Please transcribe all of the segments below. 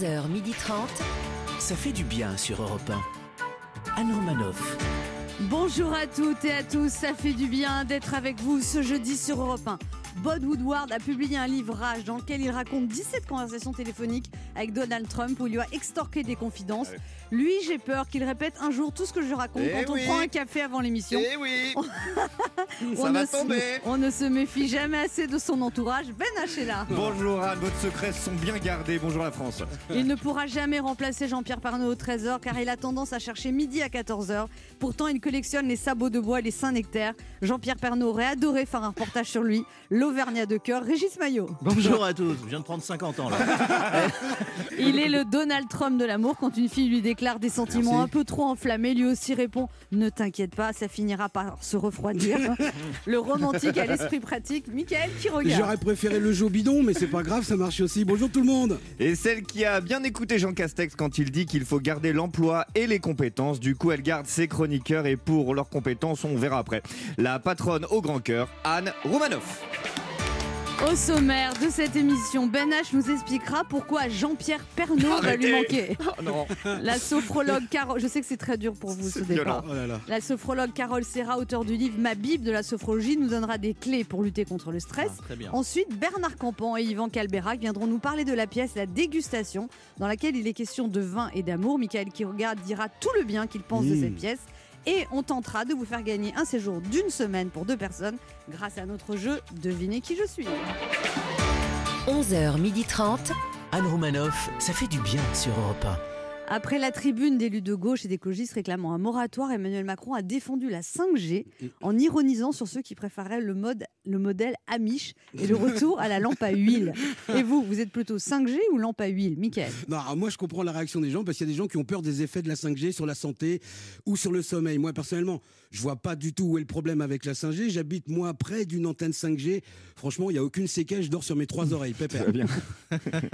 11h30. Ça fait du bien sur Europe 1. Anne Romanoff. Bonjour à toutes et à tous, ça fait du bien d'être avec vous ce jeudi sur Europe 1. Bob Woodward a publié un livrage dans lequel il raconte 17 conversations téléphoniques avec Donald Trump où il lui a extorqué des confidences. Lui, j'ai peur qu'il répète un jour tout ce que je raconte Eh quand oui. on prend un café avant l'émission. Eh oui on, Ça ne va se, tomber on ne se méfie jamais assez de son entourage. Ben H est là. Bonjour Anne, votre secrets sont bien gardés. Bonjour la France. Il ne pourra jamais remplacer Jean-Pierre Parnot au 13h car il a tendance à chercher midi à 14h. Pourtant, il collectionne les sabots de bois et les Saint-Nectaire. Jean-Pierre Parnot aurait adoré faire un reportage sur lui. L'Auvergnat de cœur, Régis Maillot. Bonjour à tous, je viens de prendre 50 ans là. Il est le Donald Trump de l'amour. Quand une fille lui déclare des sentiments un peu trop enflammés, lui aussi répond Ne t'inquiète pas, ça finira par se refroidir. le romantique à l'esprit pratique, Michael qui regarde. J'aurais préféré le jeu bidon, mais c'est pas grave, ça marche aussi. Bonjour tout le monde. Et celle qui a bien écouté Jean Castex quand il dit qu'il faut garder l'emploi et les compétences. Du coup, elle garde ses chroniqueurs et pour leurs compétences, on verra après. La patronne au grand cœur, Anne Roumanoff. Au sommaire de cette émission, Ben H nous expliquera pourquoi Jean-Pierre Pernaut va lui manquer. Oh non La sophrologue Carole, je sais que c'est très dur pour vous ce départ. Oh là là. La sophrologue Carole Serra, auteur du livre Ma Bible de la sophrologie, nous donnera des clés pour lutter contre le stress. Ah, très bien. Ensuite, Bernard Campan et Yvan Calberac viendront nous parler de la pièce La Dégustation, dans laquelle il est question de vin et d'amour. Michael regarde dira tout le bien qu'il pense de Mmh. cette pièce. Et on tentera de vous faire gagner un séjour d'une semaine pour deux personnes grâce à notre jeu Devinez qui je suis. 11h30. Anne Romanoff. Ça fait du bien sur Europe Après la tribune d'élus de gauche et d'écologistes réclamant un moratoire, Emmanuel Macron a défendu la 5G en ironisant sur ceux qui préféraient le, mode, le modèle Amish et le retour à la lampe à huile. Et vous, vous êtes plutôt 5G ou lampe à huile, Michael? Non, alors moi je comprends la réaction des gens parce qu'il y a des gens qui ont peur des effets de la 5G sur la santé ou sur le sommeil. Moi personnellement, je vois pas du tout où est le problème avec la 5G. J'habite moi près d'une antenne 5G. Franchement, il y a aucune séquelle. Je dors sur mes trois oreilles. Pépère. bien.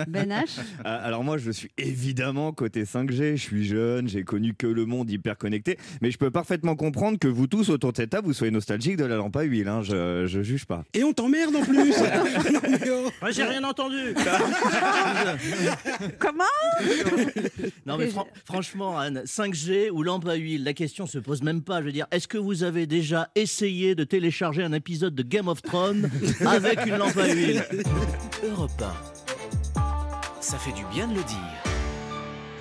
Ben H? Ah, Alors moi, je suis évidemment côté 5G. Je suis jeune, j'ai connu que le monde hyper connecté. Mais je peux parfaitement comprendre que vous tous autour de cette table, vous soyez nostalgiques de la lampe à huile. hein. Je, je juge pas. Et on t'emmerde en plus. Non, mais oh. Ouais, j'ai rien entendu. Comment? Non mais fran- franchement Anne, 5G ou lampe à huile, la question se pose même pas. Je veux dire, est-ce que vous avez déjà essayé de télécharger un épisode de Game of Thrones avec une lampe à huile? Europe 1. Ça fait du bien de le dire.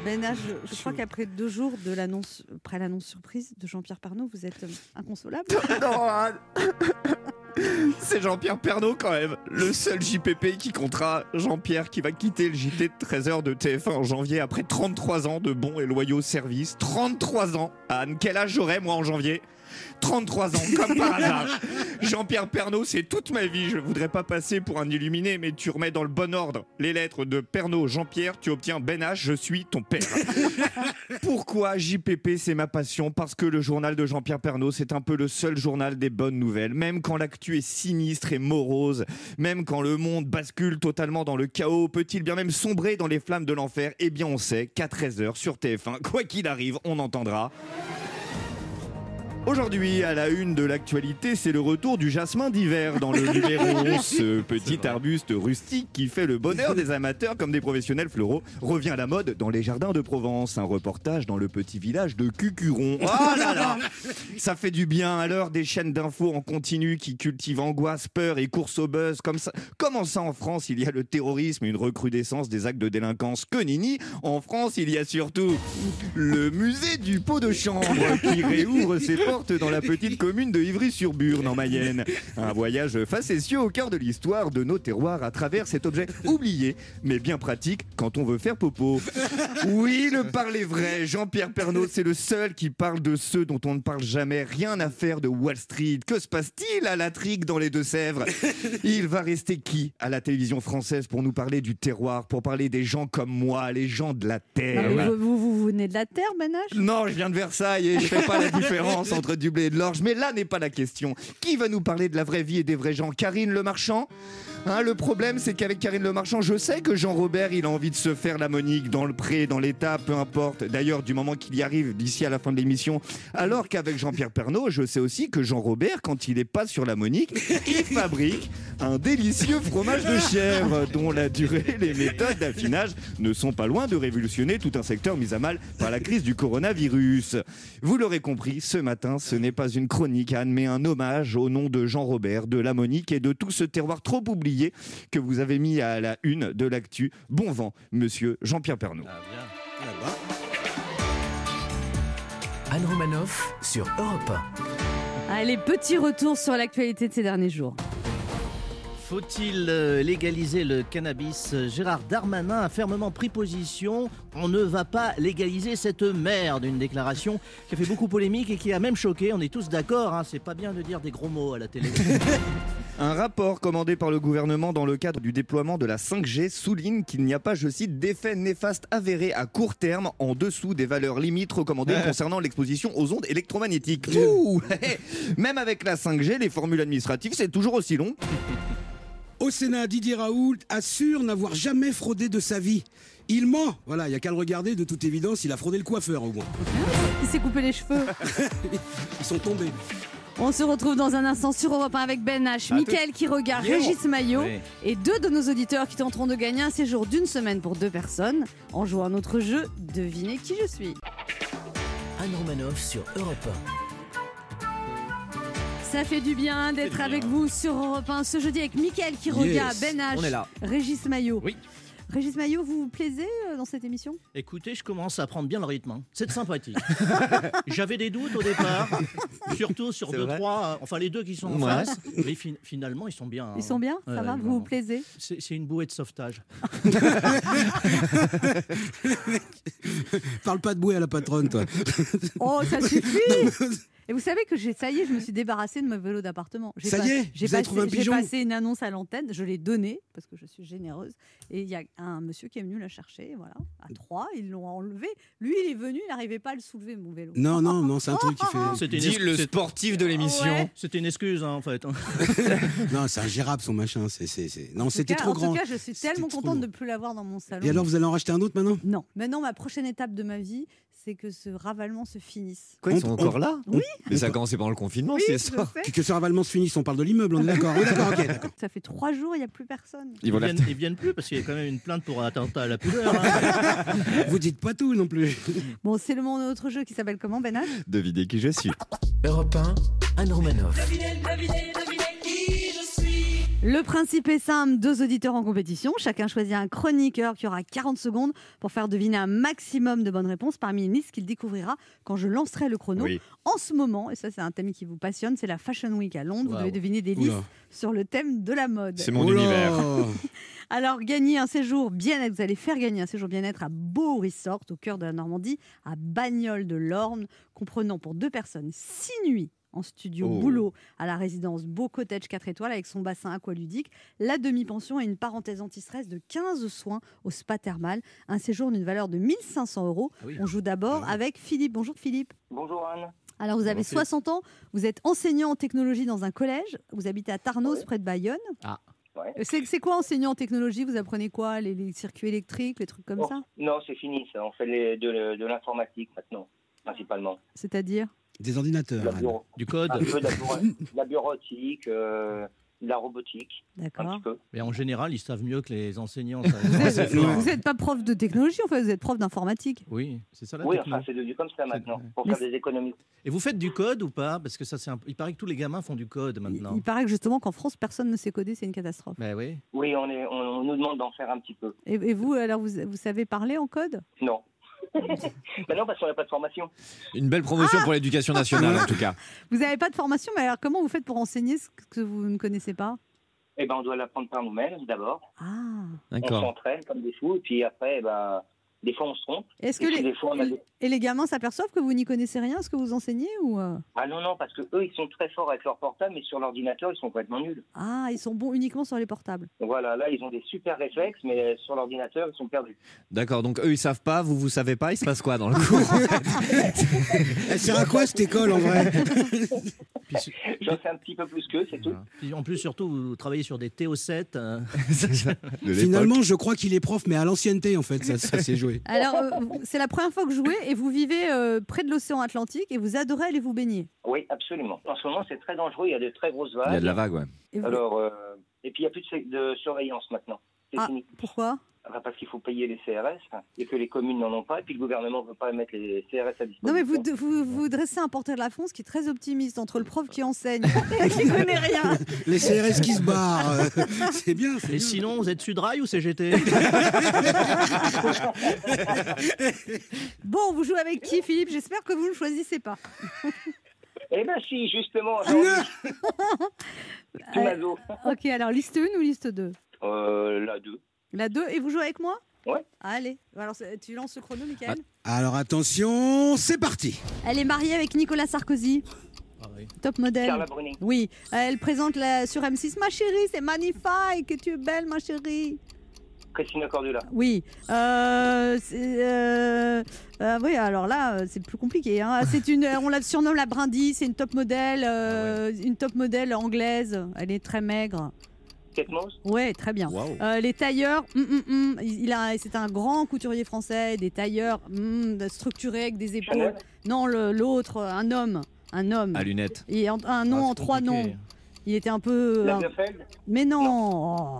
Ben je, je crois qu'après deux jours de l'annonce, après l'annonce surprise de Jean-Pierre Parnot, vous êtes euh, inconsolable. Non, Anne. C'est Jean-Pierre Pernaut quand même, le seul JPP qui comptera Jean-Pierre qui va quitter le JT de 13h de TF1 en janvier après 33 ans de bons et loyaux services. 33 ans Anne, quel âge j'aurai moi en janvier? 33 ans, comme par hasard. Jean-Pierre Pernaut, c'est toute ma vie. Je voudrais pas passer pour un illuminé, mais tu remets dans le bon ordre les lettres de Pernaut, Jean-Pierre, tu obtiens Ben H, je suis ton père. Pourquoi JPP c'est ma passion? Parce que le journal de Jean-Pierre Pernaut c'est un peu le seul journal des bonnes nouvelles. Même quand l'actu est sinistre et morose, même quand le monde bascule totalement dans le chaos, peut-il bien même sombrer dans les flammes de l'enfer? Eh bien on sait qu'à 13h sur TF1, quoi qu'il arrive, on entendra. Aujourd'hui, à la une de l'actualité, c'est le retour du jasmin d'hiver dans le numéro. Ce petit arbuste rustique qui fait le bonheur des amateurs comme des professionnels fleuraux revient à la mode dans les jardins de Provence. Un reportage dans le petit village de Cucuron. Oh là là Ça fait du bien à l'heure des chaînes d'infos en continu qui cultivent angoisse, peur et course au buzz. Comme ça, comment ça en France, il y a le terrorisme et une recrudescence des actes de délinquance que nini En France, il y a surtout le musée du pot de chambre qui réouvre ses portes dans la petite commune de Ivry-sur-Burne en Mayenne. Un voyage facétieux au cœur de l'histoire de nos terroirs à travers cet objet oublié, mais bien pratique quand on veut faire popo. Oui, le parler vrai, Jean-Pierre Pernaut, c'est le seul qui parle de ceux dont on ne parle jamais. Rien à faire de Wall Street. Que se passe-t-il à la trique dans les Deux-Sèvres? Il va rester qui à la télévision française pour nous parler du terroir, pour parler des gens comme moi, les gens de la Non, terre? vous, vous, venez de la Terre, H Non, je viens de Versailles et je fais pas la différence entre du blé et de l'orge. Mais là n'est pas la question. Qui va nous parler de la vraie vie et des vrais gens? Karine Le Marchand? Hein, le problème, c'est qu'avec Karine Le Marchand, je sais que Jean-Robert, il a envie de se faire la monique dans le pré, dans l'état, peu importe. D'ailleurs, du moment qu'il y arrive, d'ici à la fin de l'émission. Alors qu'avec Jean-Pierre Pernaud, je sais aussi que Jean-Robert, quand il n'est pas sur la monique, il fabrique un délicieux fromage de chèvre dont la durée, les méthodes d'affinage ne sont pas loin de révolutionner tout un secteur mis à mal par la crise du coronavirus. Vous l'aurez compris, ce matin, ce n'est pas une chronique, Anne, mais un hommage au nom de Jean-Robert, de la monique et de tout ce terroir trop oublié que vous avez mis à la une de l'actu. Bon vent, monsieur Jean-Pierre Pernaud. Anne Romanoff sur Europe Allez, petit retour sur l'actualité de ces derniers jours. Faut-il euh, légaliser le cannabis? Gérard Darmanin a fermement pris position. On ne va pas légaliser cette merde. Une déclaration qui a fait beaucoup polémique et qui a même choqué. On est tous d'accord. Hein. C'est pas bien de dire des gros mots à la télé. Un rapport commandé par le gouvernement dans le cadre du déploiement de la 5G souligne qu'il n'y a pas, je cite, d'effets néfastes avérés à court terme en dessous des valeurs limites recommandées concernant l'exposition aux ondes électromagnétiques. Ouh Même avec la 5G, les formules administratives, c'est toujours aussi long. Au Sénat, Didier Raoult assure n'avoir jamais fraudé de sa vie. Il ment. Voilà, il n'y a qu'à le regarder. De toute évidence, il a fraudé le coiffeur au moins. Il s'est coupé les cheveux. Ils sont tombés. On se retrouve dans un instant sur Europe 1 avec Ben H, Mickaël qui regarde, Régis Maillot Oui. et deux de nos auditeurs qui tenteront de gagner un séjour d'une semaine pour deux personnes en jouant à notre jeu Devinez qui je suis. Anne Romanoff sur Europe Ça fait du bien d'être avec vous sur Europe 1 ce jeudi avec Mickaël qui regarde, Ben H, On est là. Régis Maillot. Oui. Régis Maillot, vous vous plaisez euh, dans cette émission? Écoutez, je commence à prendre bien le rythme. hein. C'est sympathique. J'avais des doutes au départ, surtout sur C'est deux, vrai trois. euh, Enfin, les deux qui sont en Ouais. face. Mais fin- finalement, ils sont bien. Ils sont bien Ça Ouais, va Vous vous plaisez? C'est c'est une bouée de sauvetage. Parle pas de bouée à la patronne, toi. Oh, ça suffit Et vous savez que j'ai, ça y est, je me suis débarrassée de mon vélo d'appartement. J'ai Ça y est, j'ai vous avez passé, trouvé un j'ai pigeon passé une annonce à l'antenne, je l'ai donné parce que je suis généreuse. Et il y a un monsieur qui est venu la chercher, voilà, à trois, ils l'ont enlevé. Lui, il est venu, il n'arrivait pas à le soulever, mon vélo. Non, non, non, c'est un truc qui fait. C'était le sportif de l'émission. Ouais. c'était une excuse, hein, en fait. Non, c'est ingérable son machin. C'est, c'est, Non, En c'était trop En grand. tout cas, je suis tellement contente de ne plus l'avoir dans mon salon. Et alors, vous allez en racheter un autre maintenant? Non. Maintenant, ma prochaine étape de ma vie, c'est que ce ravalement se finisse. Quoi, ils sont On- encore là Oui. Mais ça a commencé pendant le confinement, Oui, c'est je ça sais. Que ce ravalement se finisse, on parle de l'immeuble, on est d'accord. Oui, d'accord, ok, d'accord. Ça fait trois jours, il n'y a plus personne. Ils Ils vont viennent, ils viennent plus parce qu'il y a quand même une plainte pour attentat à la pudeur. hein. Vous dites pas tout non plus. Bon, c'est le mon autre jeu qui s'appelle comment, Ben H? Devinez qui je suis. Europe 1, Anne Romanoff. Le principe est simple, deux auditeurs en compétition, chacun choisit un chroniqueur qui aura 40 secondes pour faire deviner un maximum de bonnes réponses parmi une liste qu'il découvrira quand je lancerai le chrono. Oui. En ce moment, et ça c'est un thème qui vous passionne, c'est la Fashion Week à Londres, vous devez deviner des Oula. listes sur le thème de la mode. C'est mon univers. Alors, gagner un séjour bien-être, vous allez faire gagner un séjour bien-être à Beau Resort, au cœur de la Normandie, à Bagnoles de l'Orne, comprenant pour deux personnes six nuits en studio Oh. boulot à la résidence Beau Cottage 4 étoiles avec son bassin aqualudique, la demi-pension et une parenthèse anti-stress de 15 soins au spa thermal. Un séjour d'une valeur de 1500 euros. Ah oui. On joue d'abord avec Philippe. Bonjour Philippe. Bonjour Anne. Alors, vous avez Bonjour, Philippe. 60 ans, vous êtes enseignant en technologie dans un collège, vous habitez à Tarnos, près de Bayonne. Ah. Ouais. Euh, C'est c'est quoi enseignant en technologie? Vous apprenez quoi? Les, les circuits électriques, les trucs comme Bon, ça? Non, c'est fini ça. On fait les- de, de l'informatique maintenant, principalement. C'est-à-dire? Des ordinateurs. Bureau, Du code. un peu de la, bureau- la bureautique, euh, de la robotique, D'accord. Mais en général, ils savent mieux que les enseignants. Vous ça- n'êtes pas prof de technologie, en fait, vous êtes prof d'informatique. Oui, c'est ça la Oui, enfin, c'est devenu comme ça maintenant, pour Mais faire des économies. Et vous faites du code ou pas? Parce que ça, c'est un... il paraît que tous les gamins font du code maintenant. il paraît que justement qu'en France, personne ne sait coder, c'est une catastrophe. Ben oui. Oui, on, est, on, on nous demande d'en faire un petit peu. Et, et vous, alors, vous, vous savez parler en code? Non. Mais non, parce qu'on n'a pas de formation. Une belle promotion pour l'éducation nationale, en tout cas. Vous n'avez pas de formation, mais alors comment vous faites pour enseigner ce que vous ne connaissez pas? Eh ben, on doit l'apprendre par nous-mêmes d'abord. Ah On D'accord. s'entraîne comme des fous, et puis après, eh ben, Des fois, on se trompe. Est-ce que les, des fois, on a des- et les gamins s'aperçoivent que vous n'y connaissez rien, ce que vous enseignez ou euh Ah non, non, parce que eux, ils sont très forts avec leur portable, mais sur l'ordinateur, ils sont complètement nuls. Ah, ils sont bons uniquement sur les portables. Voilà, là, ils ont des super réflexes, mais sur l'ordinateur, ils sont perdus. D'accord, donc eux ils savent pas, vous vous savez pas, il se passe quoi dans le cours Elle sert à quoi cette école en vrai? J'en sais un petit peu plus qu'eux, c'est tout. en plus, surtout, vous travaillez sur des TO7. euh. Finalement, je crois qu'il est prof, mais à l'ancienneté en fait, ça, ça s'est joué. Alors, euh, c'est la première fois que vous jouez et vous vivez euh, près de l'océan Atlantique et vous adorez aller vous baigner. Oui, absolument. En ce moment, c'est très dangereux, il y a de très grosses vagues. Il y a de la vague, ouais. Et vous- Alors, euh, et puis, il n'y a plus de, de surveillance maintenant. Ah. fini. Pourquoi? Parce qu'il faut payer les CRS et que les communes n'en ont pas, et puis le gouvernement ne veut pas mettre les CRS à disposition. Non, mais vous, vous, vous dressez un portrait de la France qui est très optimiste entre le prof qui enseigne et qui connaît rien. Les CRS qui se barrent, euh, c'est bien. Et bien. sinon, vous êtes Sudrail ou CGT Bon, vous jouez avec qui, Philippe? J'espère que vous ne choisissez pas. Eh ben si, justement, aujourd'hui, tout mazo. Ok, alors liste 1 ou liste 2 Euh, la 2. La 2, et vous jouez avec moi? Ouais. Allez, alors tu lances le chrono, Michael? Alors attention, c'est parti. Elle est mariée avec Nicolas Sarkozy, Ah oui. top modèle. Carla Bruni. Oui, euh, elle présente la, sur M6 Ma chérie, c'est magnifique, tu es belle, ma chérie. Christina Cordula. Oui, euh, euh, euh, oui, alors là, c'est plus compliqué. hein. C'est une, on la surnomme la brindille, c'est une top modèle, euh, une top modèle anglaise. Elle est très maigre. Kate Moss? Ouais, très bien. Euh, les tailleurs, hum, hum, hum, il il a, c'est un grand couturier français, des tailleurs structurés avec des épaules. Chanel? Non, le- l'autre, un homme, un homme. À lunettes. Et en- un nom Ah, en c'est trois compliqué. noms. Il était un peu. un- Lagerfeld. Mais non. Oh.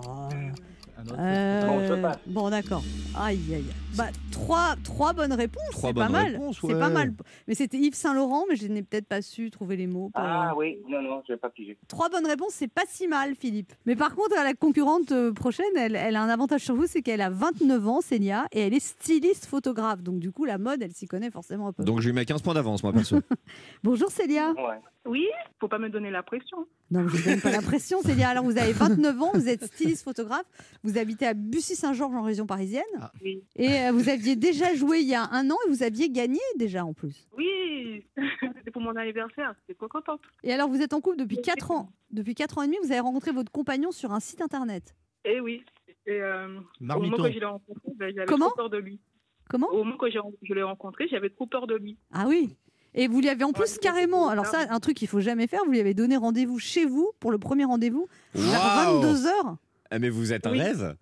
Euh, Bon, d'accord. Aïe, aïe, aïe. Bah, trois, trois bonnes réponses. Trois c'est pas bonnes mal. réponses, C'est ouais. pas mal. Mais c'était Yves Saint Laurent, mais je n'ai peut-être pas su trouver les mots. pour- Ah oui, non, non, je n'ai pas pigé. Trois bonnes réponses, c'est pas si mal, Philippe. Mais par contre, la concurrente euh, prochaine, elle, elle a un avantage sur vous, c'est qu'elle a 29 ans, Célia, et elle est styliste photographe. Donc, du coup, la mode, elle s'y connaît forcément un peu. Donc je lui mets 15 points d'avance, moi perso. Bonjour, Célia. Ouais. Oui, faut pas me donner la pression. Non, je vous donne pas l'impression, Célia. Alors, vous avez 29 ans, vous êtes styliste photographe, vous habitez à Bussy-Saint-Georges en région parisienne, Oui. et euh, vous aviez déjà joué il y a un an et vous aviez gagné déjà en plus. Oui, c'était pour mon anniversaire. J'étais trop contente. Et alors, vous êtes en couple depuis 4 ans. Depuis 4 ans et demi, vous avez rencontré votre compagnon sur un site internet. Et oui. Et euh, au moment que je l'ai rencontré, ben, j'avais Comment trop peur de lui. Comment Au moment que j'ai- je l'ai rencontré, j'avais trop peur de lui. Ah oui et vous lui avez en plus Ouais, carrément, alors ça. un truc qu'il faut jamais faire, vous lui avez donné rendez-vous chez vous pour le premier rendez-vous vers Waouh 22h. Ah, mais vous êtes un rêve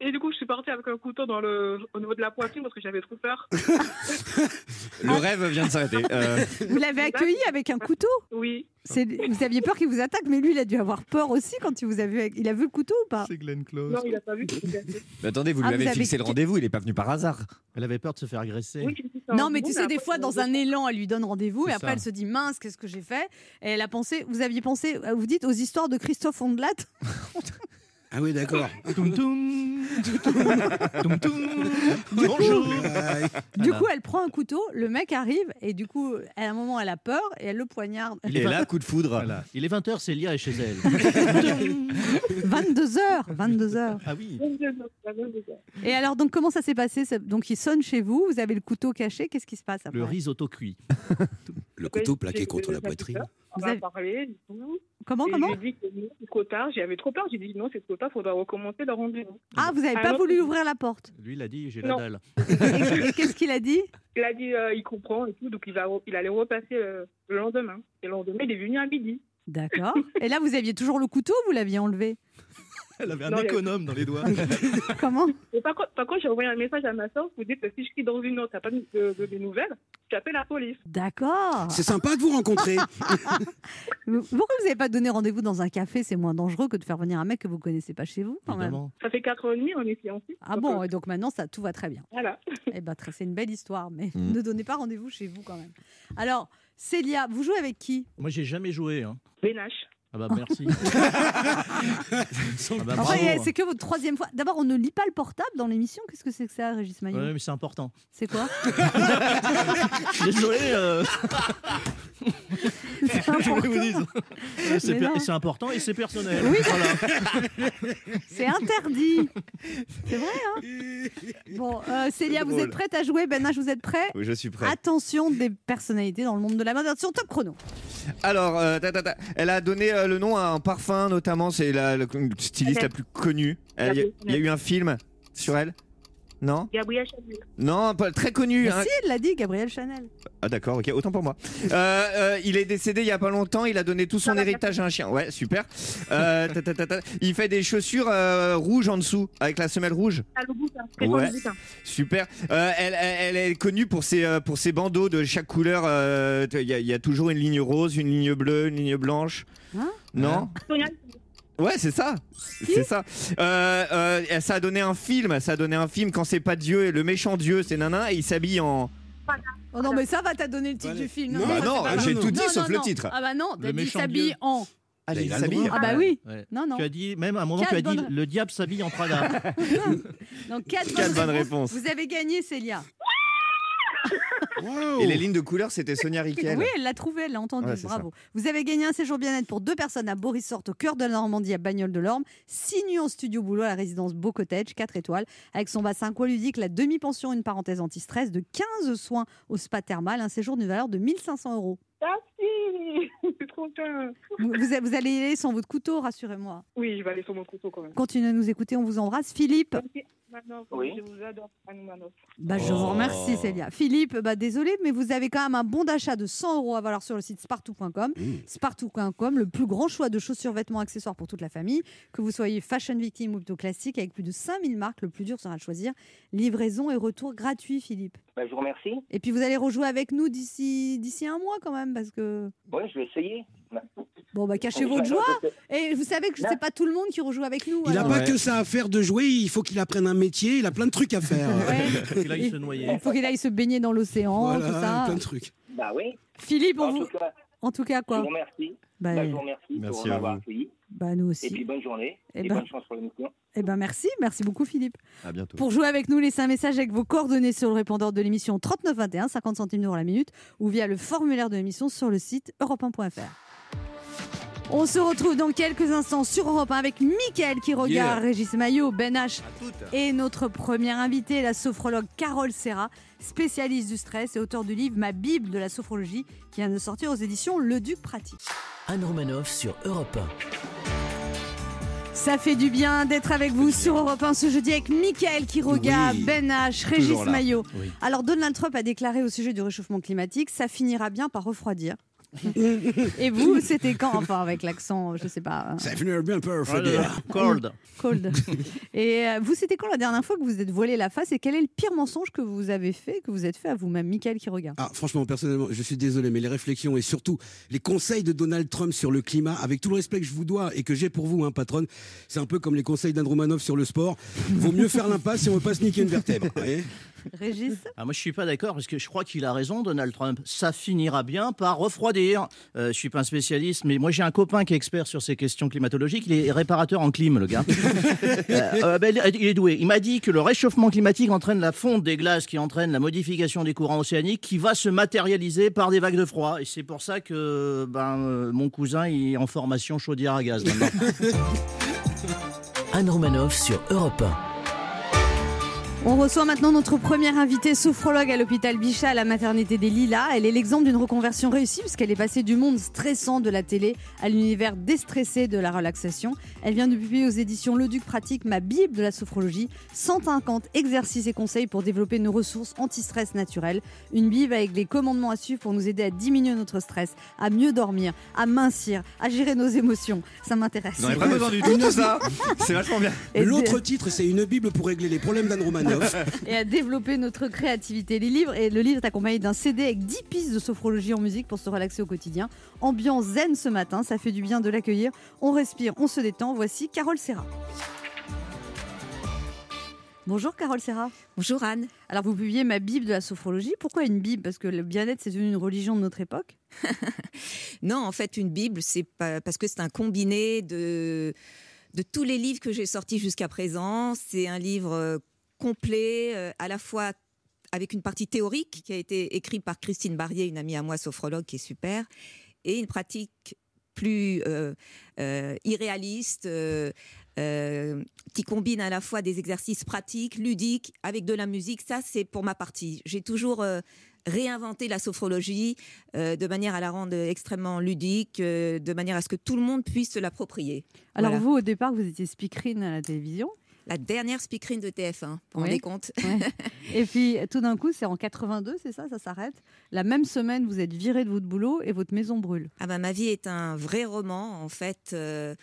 Et du coup, je suis partie avec un couteau dans le, au niveau de la poitrine parce que j'avais trop peur. Le rêve vient de s'arrêter. Euh, Vous l'avez accueilli avec un couteau? Oui. C'est- Vous aviez peur qu'il vous attaque, mais lui, il a dû avoir peur aussi quand il vous a vu. avec- Il a vu le couteau ou pas? Glenn Close. Non, il a pas vu. mais attendez, vous Ah, lui avez vous avez- fixé le rendez-vous, il est pas venu par hasard. Elle avait peur de se faire agresser. Oui. Non, mais tu sais, des fois, dans un élan, elle lui donne rendez-vous et C'est après, ça. elle se dit mince, qu'est-ce que j'ai fait? Et elle a pensé, vous aviez pensé, vous dites aux histoires de Christophe Ondelat? Ah oui, d'accord. Toum toum, toum toum. Bonjour. Ouais. Du coup, elle prend un couteau, le mec arrive et du coup, à un moment, elle a peur et elle le poignarde. Il Et est, là, coup de foudre. Voilà. Il est 20h, Célia est chez elle. 22h 22h ah oui. Et alors, donc, comment ça s'est passé Donc, il sonne chez vous, vous avez le couteau caché, qu'est-ce qui se passe après? Le risotto cuit. Le couteau plaqué contre la poitrine. On Vous avez- parlé, du coup. Comment, et comment je lui ai dit que non, c'est trop tard. J'avais trop peur. J'ai dit non, c'est trop tard. Faudra recommencer le rendez-vous. Ah, vous n'avez pas Alors- voulu ouvrir la porte? Lui, il a dit j'ai la Non. dalle. Et Qu'est-ce qu'il a dit? Il a dit euh, il comprend et tout. Donc il, va, re- il allait repasser euh, le lendemain. Et le lendemain, il est venu à midi. D'accord. Et là, vous aviez toujours le couteau ou vous l'aviez enlevé? Elle avait un Non, économe dans les doigts. Comment Et par contre, par contre, j'ai envoyé un message à ma soeur pour dire que si je crie dans une autre, t'as pas de, de, de- des nouvelles, j'appelle la police. D'accord. C'est sympa de vous rencontrer. Pourquoi vous n'avez pas donné rendez-vous dans un café? C'est moins dangereux que de faire venir un mec que vous connaissez pas chez vous, quand même. Ça fait 4 ans et demi, on est fiancés. Ah Donc, bon, euh, et donc maintenant, ça, tout va très bien. Voilà. Eh ben, c'est une belle histoire, mais Mm. ne donnez pas rendez-vous chez vous quand même. Alors, Célia, vous jouez avec qui? Moi, j'ai jamais joué. Hein. Bénache. Ah bah merci. Ah bah, C'est que votre troisième fois. D'abord, on ne lit pas le portable dans l'émission. Qu'est-ce que c'est que ça, Régis Maillot Ouais, mais c'est important. C'est quoi Désolé. euh, C'est Mais per- non. c'est important et c'est personnel. Oui. Voilà. C'est interdit. C'est vrai, hein Bon, euh, Célia, vous êtes prête à jouer? Ben H, vous êtes prêt? Oui, je suis prêt. Attention des personnalités dans le monde de la mode. Attention, top chrono. Alors, euh, ta, ta, ta, elle a donné euh, le nom à un parfum, notamment, c'est la, la styliste la plus connue. Elle- Il y, a- il y a eu un film sur elle? Non Gabriel Chanel. Non, pas très connu. Mais hein. si, elle l'a dit, Gabriel Chanel. Ah d'accord, ok, autant pour moi. Euh, euh, il est décédé il y a pas longtemps, il a donné tout son héritage à un chien. Ouais, super. Euh, ta, ta, ta, ta. Il fait des chaussures euh, rouges en dessous, avec la semelle rouge. Ah, le boutin. Très Ouais. Super. Euh, elle, elle- elle est connue pour ses, euh, pour ses bandeaux de chaque couleur. euh, Il y, a- il y a toujours une ligne rose, une ligne bleue, une ligne blanche. Hein? Non? Sonia, Ouais, c'est ça. C'est ça. Euh, euh, ça a donné un film. Ça a donné un film quand c'est pas Dieu, le méchant Dieu, c'est Nana, et il s'habille en. Oh non, mais ça va, t'as donné le titre Voilà. du film. Non, ça, bah non, pas j'ai tout dit Non, sauf non, le non. titre. Ah bah non, Le s'habille en. Ah, il il s'habille. droit. Ah bah oui. Ouais. Non, non. Tu as dit, même à un moment, Quatre tu as dit bonnes- le diable s'habille en Prada. Donc quatre, Quatre bonnes réponses. réponses. Vous avez gagné, Célia. Wow. Et les lignes de couleur, c'était Sonia Riquel. Oui, elle l'a trouvé, elle l'a entendu. Ouais, Bravo. Vous avez gagné un séjour bien-être pour deux personnes à Boris-Sort, au cœur de la Normandie, à Bagnoles de l'Orme. Six nuits en studio boulot à la résidence Beau Cottage, 4 étoiles, avec son bassin aqualudique, la demi-pension, une parenthèse anti-stress, de 15 soins au spa thermal, un séjour d'une valeur de 1500 euros. Merci. C'est trop bien. Vous, allez y aller sans votre couteau, rassurez-moi. Oui, je vais aller sur mon couteau quand même. Continuez à nous écouter, on vous embrasse. Philippe, Merci, Manoff. Oui. Je vous adore, Manoff. bah, je vous Oh. remercie Célia. Philippe, bah, désolé, mais vous avez quand même un bon d'achat de 100 euros à valoir sur le site spartou.com. Mmh. Spartou.com, le plus grand choix de chaussures, vêtements, accessoires pour toute la famille. Que vous soyez fashion victime ou plutôt classique, avec plus de 5000 marques, le plus dur sera de choisir. Livraison et retour gratuit, Philippe. Bah, je vous remercie. Et puis vous allez rejouer avec nous d'ici d'ici un mois quand même, parce que Oui, je vais essayer. bon bah cachez votre joie. Et vous savez que c'est pas tout le monde qui rejoue avec nous. Il n'a pas Ouais. que ça à faire de jouer, il faut qu'il apprenne un métier, il a plein de trucs à faire. Ouais. Il aille se noyer. Il faut qu'il aille se baigner dans l'océan, Voilà, tout ça. plein de trucs. Bah oui. Philippe, on En vous... tout cas, en tout cas je quoi vous remercie. bah, Bah, je vous remercie Merci pour à m'avoir vous. accueilli. bah, nous Et aussi. puis bonne journée. Eh Et, ben. bonne chance pour l'émission. Eh ben merci, merci beaucoup Philippe. À bientôt. Pour jouer avec nous, laissez un message avec vos coordonnées sur le répondeur de l'émission 3921, 50 centimes d'euros la minute, ou via le formulaire de l'émission sur le site europe1.fr. On se retrouve dans quelques instants sur Europe 1 avec Mickaël qui regarde, Régis Maillot, Ben H et notre première invitée, la sophrologue Carole Serra, spécialiste du stress et auteur du livre Ma Bible de la sophrologie qui vient de sortir aux éditions Le Duc Pratique. Anne Romanoff sur Europe Ça fait du bien d'être avec vous sur Europe 1 ce jeudi avec Mickaël qui regarde, Oui. Ben H, Régis. Maillot. Oui. Alors Donald Trump a déclaré au sujet du réchauffement climatique, ça finira bien par refroidir. Et vous, c'était quand Enfin, avec l'accent, je sais pas, euh, Ça bien par Voilà, refroidir. Cold. cold. Et euh, vous, c'était quand la dernière fois que vous êtes voilé la face Et quel est le pire mensonge que vous avez fait, que vous êtes fait à vous-même, Mickaël qui regarde? Ah, franchement, personnellement, je suis désolé, mais les réflexions et surtout les conseils de Donald Trump sur le climat, avec tout le respect que je vous dois et que j'ai pour vous, hein, patronne, c'est un peu comme les conseils d'Anne Romanoff sur le sport. Vaut mieux faire l'impasse si on veut pas se niquer une vertèbre. vous voyez? Régis Ah, moi, je suis pas d'accord parce que je crois qu'il a raison, Donald Trump. Ça finira bien par refroidir. Euh, je suis pas un spécialiste, mais moi, j'ai un copain qui est expert sur ces questions climatologiques. Il est réparateur en clim, le gars. Euh, euh, ben, il est doué. Il m'a dit que le réchauffement climatique entraîne la fonte des glaces, qui entraîne la modification des courants océaniques, qui va se matérialiser par des vagues de froid. Et c'est pour ça que ben, euh, mon cousin il est en formation chaudière à gaz maintenant. 1. Anne Romanoff sur Europe On reçoit maintenant notre première invitée sophrologue à l'hôpital Bichat à la maternité des Lilas. Elle est l'exemple d'une reconversion réussie puisqu'elle est passée du monde stressant de la télé à l'univers déstressé de la relaxation. Elle vient de publier aux éditions Le Duc Pratique ma Bible de la sophrologie, 150 exercices et conseils pour développer nos ressources anti-stress naturelles. Une Bible avec les commandements à suivre pour nous aider à diminuer notre stress, à mieux dormir, à mincir, à gérer nos émotions. Ça m'intéresse. Vous n'en pas besoin du tout de ça. C'est vachement bien. Et L'autre titre, c'est une Bible pour régler les problèmes d'Anne. Et à développer notre créativité. Les livres et le livre est accompagné d'un CD avec 10 pistes de sophrologie en musique pour se relaxer au quotidien. Ambiance zen ce matin, ça fait du bien de l'accueillir. On respire, on se détend. Voici Carole Serra. Bonjour Carole Serra. Bonjour Anne. Alors vous publiez ma Bible de la sophrologie. Pourquoi une Bible? Parce que le bien-être c'est devenu une religion de notre époque? Non, en fait, une Bible, c'est pas parce que c'est un combiné de de tous les livres que j'ai sortis jusqu'à présent. C'est un livre euh, complet, euh, à la fois avec une partie théorique qui a été écrite par Christine Barrier, une amie à moi sophrologue qui est super, et une pratique plus euh, euh, irréaliste, euh, qui combine à la fois des exercices pratiques, ludiques, avec de la musique. Ça, c'est pour ma partie. J'ai toujours réinventé la sophrologie de manière à la rendre extrêmement ludique, de manière à ce que tout le monde puisse se l'approprier. Alors Voilà. vous, au départ, vous étiez speakerine à la télévision. La dernière speakerine de TF1, vous vous Oui. rendez compte Ouais. Et puis tout d'un coup, c'est en 82, c'est ça, ça s'arrête. La même semaine, vous êtes viré de votre boulot et votre maison brûle. Ah ben, ma vie est un vrai roman. En fait, euh,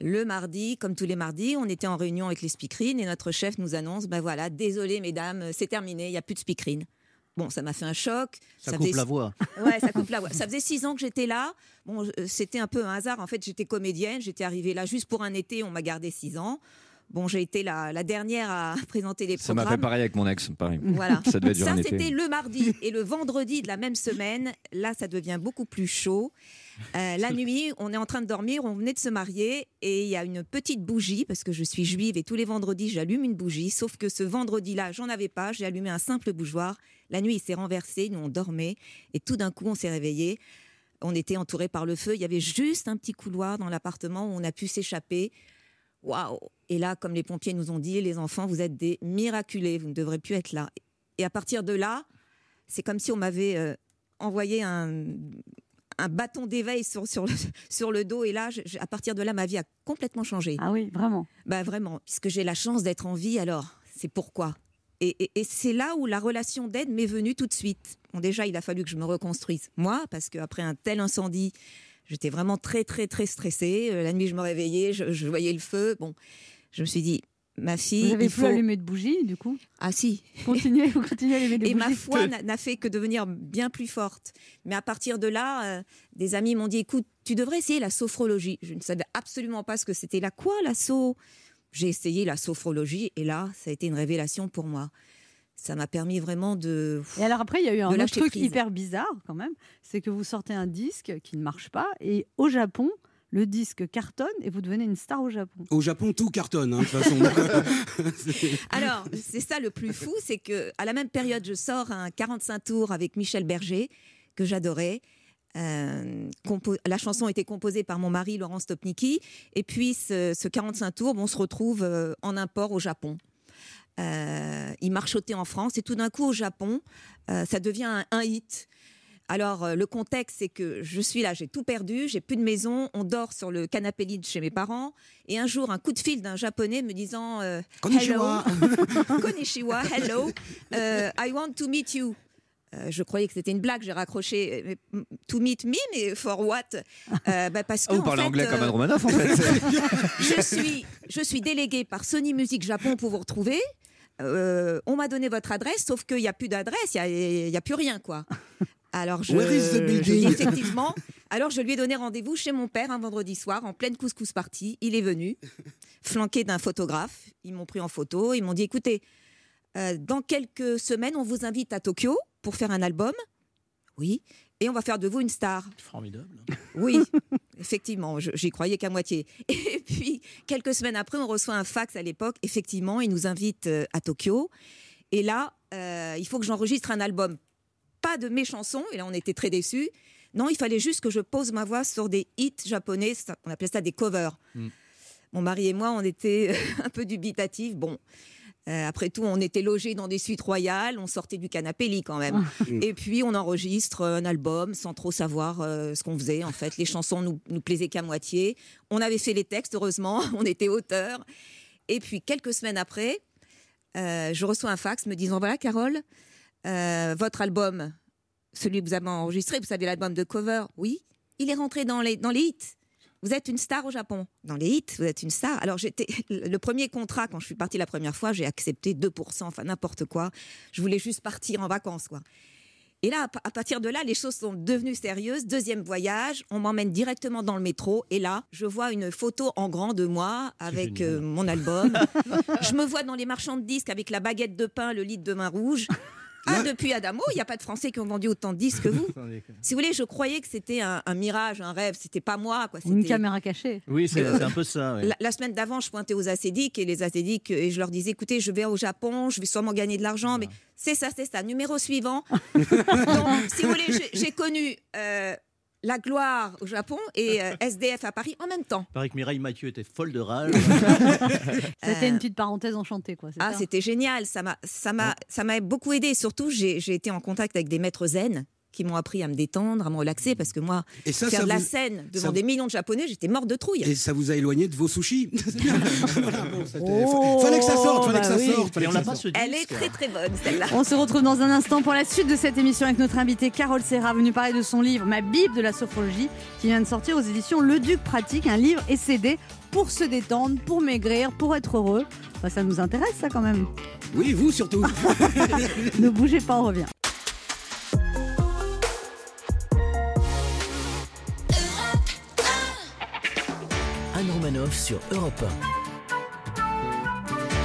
le mardi, comme tous les mardis, on était en réunion avec les speakerines et notre chef nous annonce ben voilà, désolé mesdames, c'est terminé, il n'y a plus de speakerines. Bon, ça m'a fait un choc. Ça coupe faisait- la voix. Ouais, ça coupe la voix. Ça faisait six ans que j'étais là. Bon, euh, c'était un peu un hasard. En fait, j'étais comédienne. J'étais arrivée là juste pour un été. On m'a gardé six ans. Bon, j'ai été la, la dernière à présenter les Ça m'a programmes. fait pareil avec mon ex, pareil. Voilà. Ça devait durer Ça, c'était le mardi. Et le vendredi de la même semaine, là, ça devient beaucoup plus chaud. Euh, la nuit, on est en train de dormir, on venait de se marier et il y a une petite bougie, parce que je suis juive et tous les vendredis, j'allume une bougie. Sauf que ce vendredi-là, j'en avais pas. J'ai allumé un simple bougeoir. La nuit, il s'est renversé, nous, on dormait. Et tout d'un coup, on s'est réveillé. On était entouré par le feu. Il y avait juste un petit couloir dans l'appartement où on a pu s'échapper. Waouh Et là, comme les pompiers nous ont dit, les enfants, vous êtes des miraculés, vous ne devrez plus être là. Et à partir de là, c'est comme si on m'avait euh, envoyé un, un bâton d'éveil sur, sur, le, sur le dos. Et là, je- à partir de là, ma vie a complètement changé. Ah oui, vraiment. Bah vraiment, puisque j'ai la chance d'être en vie, alors c'est pourquoi? Et, et- et c'est là où la relation d'aide m'est venue tout de suite. Bon, déjà, il a fallu que je me reconstruise moi, parce qu'après un tel incendie, j'étais vraiment très, très, très stressée. Euh, La nuit, je me réveillais, je, je voyais le feu. Bon, je me suis dit, ma fille, Vous avez il plus faut... allumé de bougie, du coup? Ah si, Continuez, vous continuez à allumer des et bougies. ma foi n'a n'a fait que devenir bien plus forte. Mais à partir de là, euh, des amis m'ont dit écoute, tu devrais essayer la sophrologie. Je ne savais absolument pas ce que c'était. La quoi, la so? J'ai essayé la sophrologie et là, ça a été une révélation pour moi. Ça m'a permis vraiment de. Et alors après, il y a eu un autre truc prise. hyper bizarre quand même, c'est que vous sortez un disque qui ne marche pas et au Japon, le disque cartonne et vous devenez une star au Japon. Au Japon, tout cartonne, hein, de toute façon. Alors, c'est ça le plus fou, c'est que à la même période, je sors un 45 tours avec Michel Berger que j'adorais. Euh, la chanson a été composée par mon mari Laurent Stopnicki et puis ce, ce 45 tours, bon, on se retrouve euh, en import au Japon. Euh, il marchotait en France et tout d'un coup au Japon, euh, ça devient un, un hit. Alors euh, le contexte, c'est que je suis là, j'ai tout perdu, j'ai plus de maison, on dort sur le canapé lit de chez mes parents et un jour un coup de fil d'un japonais me disant Konnichiwa. Hello, Konnichiwa, hello, I want to meet you. Euh, je croyais que c'était une blague, j'ai raccroché. euh, To meet me, mais for what? Euh, bah, Parce que Oh, vous en parlez anglais comme Anne Romanoff, en fait. je suis, je suis déléguée par Sony Music Japon pour vous retrouver. Euh, on m'a donné votre adresse, sauf qu'il n'y a plus d'adresse, il n'y a, il y a plus rien, quoi. Alors, je, Where is the je building dis effectivement. Alors, je lui ai donné rendez-vous chez mon père un vendredi soir, en pleine couscous partie. Il est venu, flanqué d'un photographe. Ils m'ont pris en photo. Ils m'ont dit écoutez, euh, dans quelques semaines, on vous invite à Tokyo pour faire un album. Oui. Et on va faire de vous une star. Formidable. Oui, effectivement, j'y croyais qu'à moitié. Et puis, quelques semaines après, on reçoit un fax à l'époque. Effectivement, il nous invite euh, à Tokyo. Et là, euh, il faut que j'enregistre un album. Pas de mes chansons, et là, on était très déçus. Non, il fallait juste que je pose ma voix sur des hits japonais. On appelait ça des covers. Mm. Mon mari et moi, on était un peu dubitatifs. Bon. Euh, après tout, on était logés dans des suites royales, on sortait du canapé lit quand même. Et puis on enregistre un album sans trop savoir euh, ce qu'on faisait. En fait, les chansons nous, nous plaisaient qu'à moitié. On avait fait les textes, heureusement, on était auteurs. Et puis quelques semaines après, euh, je reçois un fax me disant voilà, Carole, euh, votre album, celui que vous avez enregistré, vous savez l'album de cover, oui, il est rentré dans les dans les hits. Vous êtes une star au Japon. Dans les hits, vous êtes une star. Alors, j'étais le premier contrat, quand je suis partie la première fois, j'ai accepté 2%, enfin n'importe quoi. Je voulais juste partir en vacances, quoi. Et là, à pa- à partir de là, les choses sont devenues sérieuses. Deuxième voyage, on m'emmène directement dans le métro. Et là, je vois une photo en grand de moi avec euh, mon album. je me vois dans les marchands de disques avec la baguette de pain, le litre de vin rouge. Ah, depuis Adamo, il n'y a pas de Français qui ont vendu autant de disques que vous. Si vous voulez, je croyais que c'était un, un mirage, un rêve. C'était pas moi. Quoi. Une C'était- caméra cachée. Oui, c'est un peu ça. ouais. la, la semaine d'avant, je pointais aux acédiques et les acédiques et je leur disais écoutez, je vais au Japon, je vais sûrement gagner de l'argent, mais c'est ça, c'est ça. Numéro suivant. Donc, si vous voulez, j'ai- j'ai connu euh, la gloire au Japon et euh, SDF à Paris en même temps. Il paraît que Mireille Mathieu était folle de rage. C'était Euh, une petite parenthèse enchantée, quoi. Ah, c'était génial. Ça m'a, ça m'a, ça m'a beaucoup aidé. Surtout, j'ai, j'ai été en contact avec des maîtres zen qui m'ont appris à me détendre, à me relaxer, parce que moi, Et ça, faire ça de la scène devant ça- des millions de Japonais, j'étais morte de trouille. Et ça vous a éloigné de vos sushis Voilà, bon, Oh, Fallait que ça sorte, fallait bah que ça oui. sorte. fallait on que ça pas sorte. Elle est très très bonne celle-là. On se retrouve dans un instant pour la suite de cette émission avec notre invitée Carole Serra, venue parler de son livre Ma Bible de la sophrologie, qui vient de sortir aux éditions Le Duc Pratique, un livre et CD pour se détendre, pour maigrir, pour être heureux. Bah, ça nous intéresse, ça, quand même. Oui, vous surtout. ne bougez pas, on revient. Sur Europe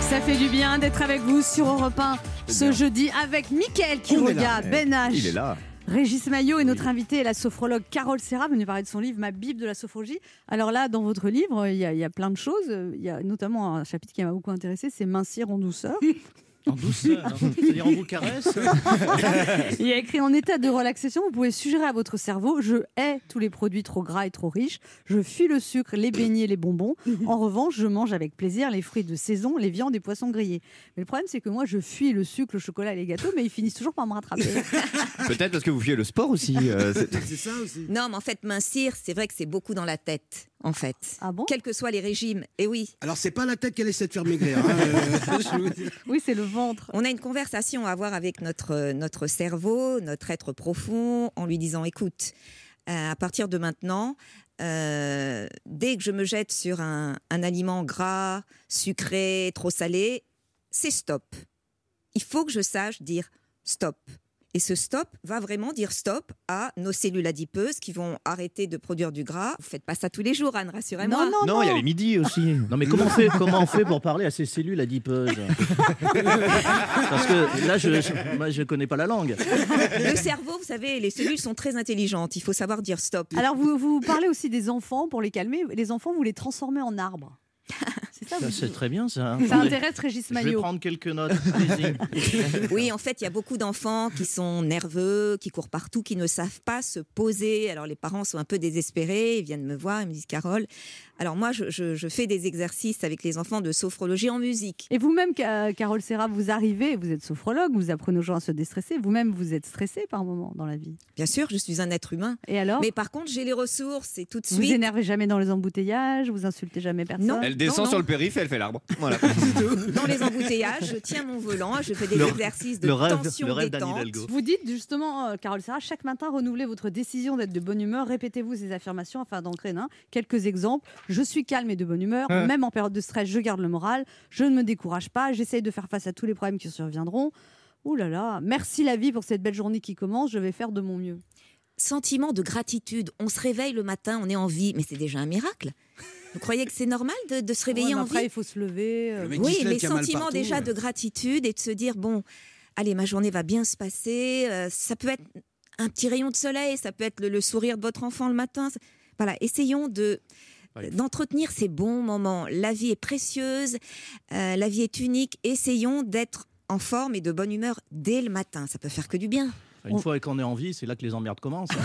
Ça fait du bien d'être avec vous sur Europe 1 ce jeudi avec Mickaël qui On est là. regarde, Ben H. Il est là. Régis Maillot et notre invitée est la sophrologue Carole Serra, venue parler de son livre Ma Bible de la sophrologie. Alors là, dans votre livre, il y, a, il y a plein de choses. Il y a notamment un chapitre qui m'a beaucoup intéressé, c'est Mincir en douceur. En douceur, hein. c'est-à-dire on vous caresse. Il y a écrit en état de relaxation, vous pouvez suggérer à votre cerveau Je hais tous les produits trop gras et trop riches. Je fuis le sucre, les beignets, les bonbons. En revanche, je mange avec plaisir les fruits de saison, les viandes et poissons grillés. Mais le problème, c'est que moi, je fuis le sucre, le chocolat et les gâteaux, mais ils finissent toujours par me rattraper. Peut-être parce que vous fuyez le sport aussi. euh, c'est- C'est ça aussi. Non, mais en fait, mincir, c'est vrai que c'est beaucoup dans la tête, en fait. Ah bon? Quels que soient les régimes. Et oui, Alors, c'est pas la tête qu'elle essaie de faire maigrir. hein, euh. Oui, c'est le ventre. on a une conversation à avoir avec notre, euh, notre cerveau, notre être profond, en lui disant écoute, euh, à partir de maintenant, euh, dès que je me jette sur un, un aliment gras, sucré, trop salé, c'est stop. Il faut que je sache dire stop. Et ce stop va vraiment dire stop à nos cellules adipeuses qui vont arrêter de produire du gras. Vous faites pas ça tous les jours, Anne, rassurez-moi. Non, non, Non, il y a les midis aussi. Non mais comment on fait, comment on fait pour parler à ces cellules adipeuses Parce que là, je, je, moi, je connais pas la langue. Le cerveau, vous savez, les cellules sont très intelligentes. Il faut savoir dire stop. Alors, vous, vous parlez aussi des enfants pour les calmer. Les enfants, vous les transformez en arbres. C'est très bien ça. Ça intéresse Régis Je vais Maillot. prendre quelques notes. Oui, en fait, il y a beaucoup d'enfants qui sont nerveux, qui courent partout, qui ne savent pas se poser. Alors les parents sont un peu désespérés, ils viennent me voir, ils me disent Carole. Alors moi, je, je- je fais des exercices avec les enfants de sophrologie en musique. Et vous-même, Ca- Carole Serra, vous arrivez, vous êtes sophrologue, vous apprenez aux gens à se déstresser. Vous-même, vous êtes stressé par moment dans la vie? Bien sûr, je suis un être humain. Et alors? Mais par contre, j'ai les ressources et tout de Vous suite. énervez jamais dans les embouteillages, vous insultez jamais personne? Non. Elle descend Non, non. sur le périph' et elle fait l'arbre. Voilà. Dans les embouteillages, je tiens mon volant, je fais des Le- exercices de le rêve- tension le rêve détente. Vous dites justement, euh, Carole Serra, chaque matin, renouvelez votre décision d'être de bonne humeur. Répétez-vous ces affirmations afin d'ancrer un. Quelques exemples. Je suis calme et de bonne humeur. Même en période de stress, je garde le moral. Je ne me décourage pas. J'essaye de faire face à tous les problèmes qui surviendront. Ouh là là, merci la vie pour cette belle journée qui commence. Je vais faire de mon mieux. sentiment de gratitude. On se réveille le matin, on est en vie, mais c'est déjà un miracle. Vous croyez que c'est normal de, de se réveiller Ouais, en après, vie il faut se lever. euh, Le mec qui Oui, se lève, mais sentiment partout, déjà ouais. de gratitude et de se dire bon, allez, ma journée va bien se passer. euh, ça peut être un petit rayon de soleil, ça peut être le, le sourire de votre enfant le matin. Voilà, essayons de d'entretenir ces bons moments. La vie est précieuse, euh, la vie est unique. Essayons d'être en forme et de bonne humeur dès le matin. Ça peut faire que du bien. Une fois qu'on est en vie, c'est là que les emmerdes commencent.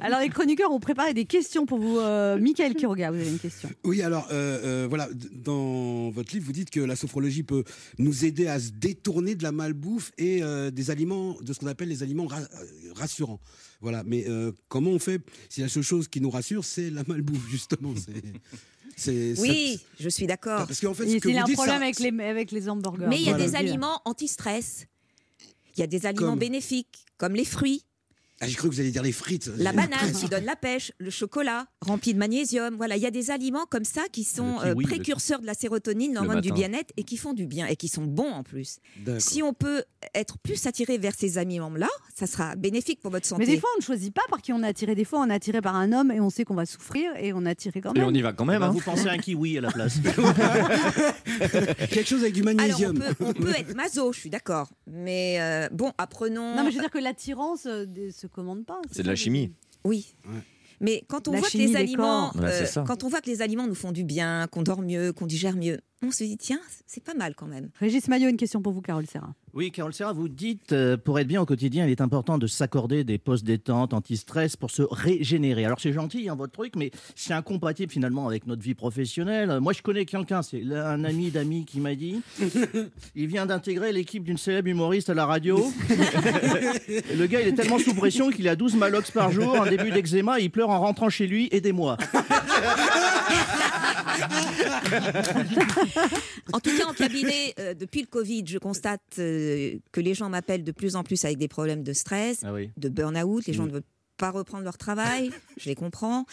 Alors, les chroniqueurs ont préparé des questions pour vous. Euh, Michael qui regarde, vous avez une question. Oui, alors euh, euh, voilà, dans votre livre, vous dites que la sophrologie peut nous aider à se détourner de la malbouffe et euh, des aliments, de ce qu'on appelle les aliments ra- rassurants. Voilà, mais euh, comment on fait si la seule chose qui nous rassure, c'est la malbouffe, justement? Ça- Oui, je suis d'accord. parce qu'en fait, ce Il que y vous a un dites, problème ça- avec, les, avec les hamburgers? Mais il y a Voilà. des aliments anti-stress. Il y a des aliments Comme. bénéfiques, comme les fruits, Ah, j'ai cru que vous alliez dire les frites. la banane qui donne la pêche, le chocolat rempli de magnésium. Voilà, il y a des aliments comme ça qui sont kiwi, euh, précurseurs de la sérotonine, l'hormone du bien-être, et qui font du bien et qui sont bons en plus. Si on peut être plus attiré vers ces aliments-là, ça sera bénéfique pour votre santé. Mais des fois, on ne choisit pas par qui on est attiré. Des fois, on est attiré par un homme et on sait qu'on va souffrir et on est attiré quand Et même. on y va quand même. Bah, hein. vous pensez à un kiwi à la place. Quelque chose avec du Alors, on magnésium. peut, on peut être maso, je suis d'accord. Mais euh, bon, apprenons. Non, mais je veux dire que l'attirance euh, se commande pas. C'est de la chimie. Oui. Ouais. Mais quand on La voit que les aliments. Ouais, euh, quand on voit que les aliments nous font du bien, qu'on dort mieux, qu'on digère mieux, on se dit tiens, c'est pas mal quand même. Régis Maillot, une question pour vous, Carole Serra. Oui, Carole Serra, vous dites, euh, pour être bien au quotidien, il est important de s'accorder des postes détente, anti-stress pour se régénérer. Alors c'est gentil, hein, votre truc, mais c'est incompatible finalement avec notre vie professionnelle. Moi, je connais quelqu'un, c'est un ami d'amis qui m'a dit, il vient d'intégrer l'équipe d'une célèbre humoriste à la radio. Et le gars, il est tellement sous pression qu'il a 12 malox par jour, un début d'eczéma, il pleure en rentrant chez lui, aidez-moi. En tout cas, en cabinet, euh, depuis le Covid, je constate euh, que les gens m'appellent de plus en plus avec des problèmes de stress, Ah oui. de burn-out. Les gens Mm. ne veulent pas reprendre leur travail, je les comprends,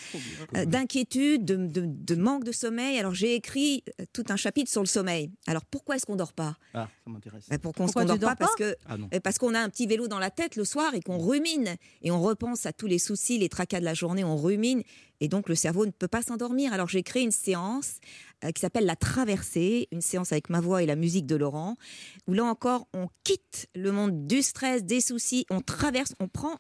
euh, d'inquiétude, de, de- de manque de sommeil. Alors j'ai écrit tout un chapitre sur le sommeil. Alors pourquoi est-ce qu'on dort pas? Ah, ça m'intéresse. Ben, qu'on Pourquoi tu dort dors pas, parce pas? que Ah parce qu'on a un petit vélo dans la tête le soir et qu'on rumine et on repense à tous les soucis, les tracas de la journée, on rumine et donc le cerveau ne peut pas s'endormir. Alors j'ai créé une séance qui s'appelle la traversée, une séance avec ma voix et la musique de Laurent, où là encore on quitte le monde du stress, des soucis, on traverse, on prend,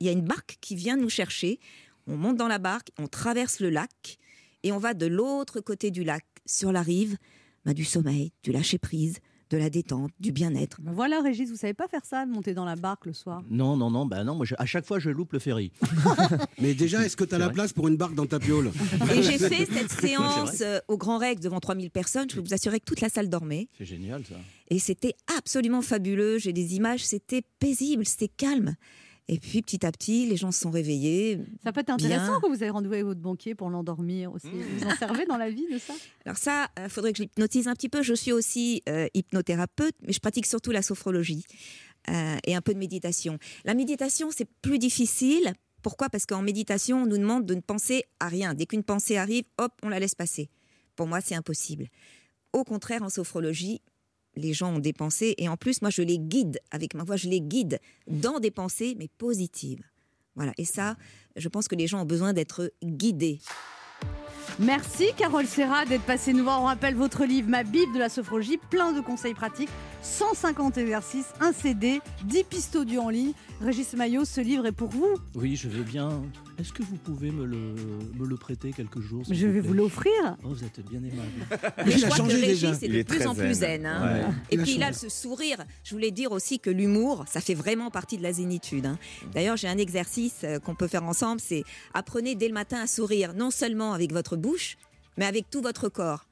il y a une barque qui vient nous chercher, on monte dans la barque, on traverse le lac et on va de l'autre côté du lac, sur la rive, ben, du sommeil, du lâcher prise, de la détente, du bien-être. Ben voilà, Régis, vous savez pas faire ça, monter dans la barque le soir? Non, non, non, bah non, moi, je- à chaque fois, je loupe le ferry. Mais déjà, est-ce que tu as la place pour une barque dans ta piole Et j'ai fait cette séance euh, au Grand Rex devant 3000 personnes. Je peux vous assurer que toute la salle dormait. C'est génial, ça. Et c'était absolument fabuleux. J'ai des images, c'était paisible, c'était calme. Et puis petit à petit, les gens se sont réveillés. Ça peut être intéressant Bien. quand vous avez rendez-vous avec votre banquier pour l'endormir aussi. Vous en servez dans la vie de ça? Alors ça, il faudrait que je l'hypnotise un petit peu. Je suis aussi euh, hypnothérapeute, mais je pratique surtout la sophrologie euh, et un peu de méditation. La méditation, c'est plus difficile. Pourquoi? Parce qu'en méditation, on nous demande de ne penser à rien. Dès qu'une pensée arrive, hop, on la laisse passer. Pour moi, c'est impossible. Au contraire, en sophrologie, les gens ont des pensées et en plus, moi, je les guide avec ma voix, je les guide dans des pensées, mais positives. Voilà. Et ça, je pense que les gens ont besoin d'être guidés. Merci Carole Serra d'être passée nous voir. On rappelle votre livre Ma Bible de la sophrologie, plein de conseils pratiques, 150 exercices, un CD, 10 pistes audio en ligne. Régis Maillot, ce livre est pour vous. Oui, je vais bien. Est-ce que vous pouvez me le, me le prêter quelques jours Je vais vous l'offrir. Oh, vous êtes bien aimable. Mais Il je a crois changé que Régis déjà. est Il de est plus en plus zen. zen. hein. Ouais. Et Il a puis là, changé. ce sourire, je voulais dire aussi que l'humour, ça fait vraiment partie de la zénitude. hein. D'ailleurs, j'ai un exercice euh, qu'on peut faire ensemble, c'est apprenez dès le matin à sourire, non seulement avec votre bouche, mais avec tout votre corps.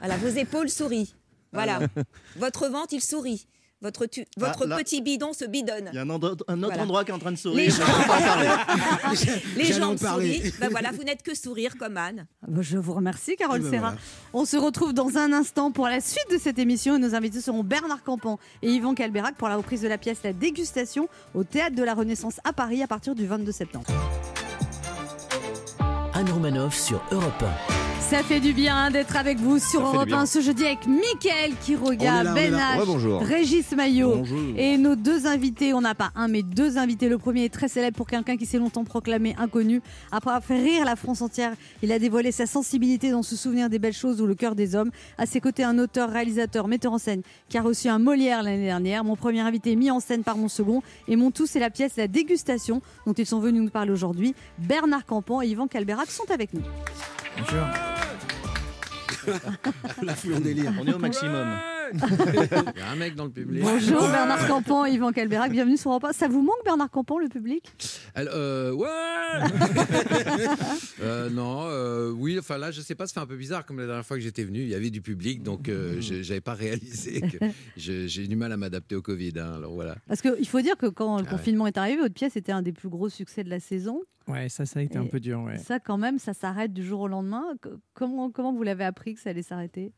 Voilà, vos épaules sourient. Voilà, votre ventre, il sourit. Votre, tu- votre Ah, petit bidon se bidonne. Il y a un, autre Voilà. endroit qui est en train de Les sourire. gens, les en jambes parler. sourient. Ben voilà, vous n'êtes que sourire comme Anne. Ah bah, Je vous remercie Carole Eh ben Serra. voilà. On se retrouve dans un instant pour la suite de cette émission et nos invités seront Bernard Campan et Yvan Calberac pour la reprise de la pièce La Dégustation au Théâtre de la Renaissance à Paris à partir du 22 septembre. Anne Romanoff sur Europe Ça fait du bien d'être avec vous sur Europe bien. 1 ce jeudi avec Mickaël Quiroga, là, on est Ben là. H, Ouais. Régis Maillot. Bonjour. Et nos deux invités, on n'a pas un mais deux invités. Le premier est très célèbre pour quelqu'un qui s'est longtemps proclamé inconnu. Après avoir fait rire la France entière, il a dévoilé sa sensibilité dans se souvenir des belles choses ou le cœur des hommes. À ses côtés, un auteur, réalisateur, metteur en scène qui a reçu un Molière l'année dernière. Mon premier invité mis en scène par mon second. Et mon tout, c'est la pièce La Dégustation dont ils sont venus nous parler aujourd'hui. Bernard Campan et Yvan Calberac sont avec nous. La foule en délire. On est au maximum. Il y a un mec dans le public. Bonjour Bernard Campan Yvan Calberac, bienvenue sur Europe 1. Ça vous manque Bernard Campan, le public? Alors, euh, ouais Euh, Non, euh, oui, enfin là, je sais pas, ça fait un peu bizarre. Comme la dernière fois que j'étais venu, il y avait du public, donc euh, je j'avais pas réalisé que j'ai du mal à m'adapter au Covid. hein, alors voilà. Parce qu'il faut dire que quand le Ah ouais. confinement est arrivé, votre pièce était un des plus gros succès de la saison. Ouais, ça, ça a été Et un peu dur, ouais. Ça, quand même, ça s'arrête du jour au lendemain. Comment, comment vous l'avez appris que ça allait s'arrêter?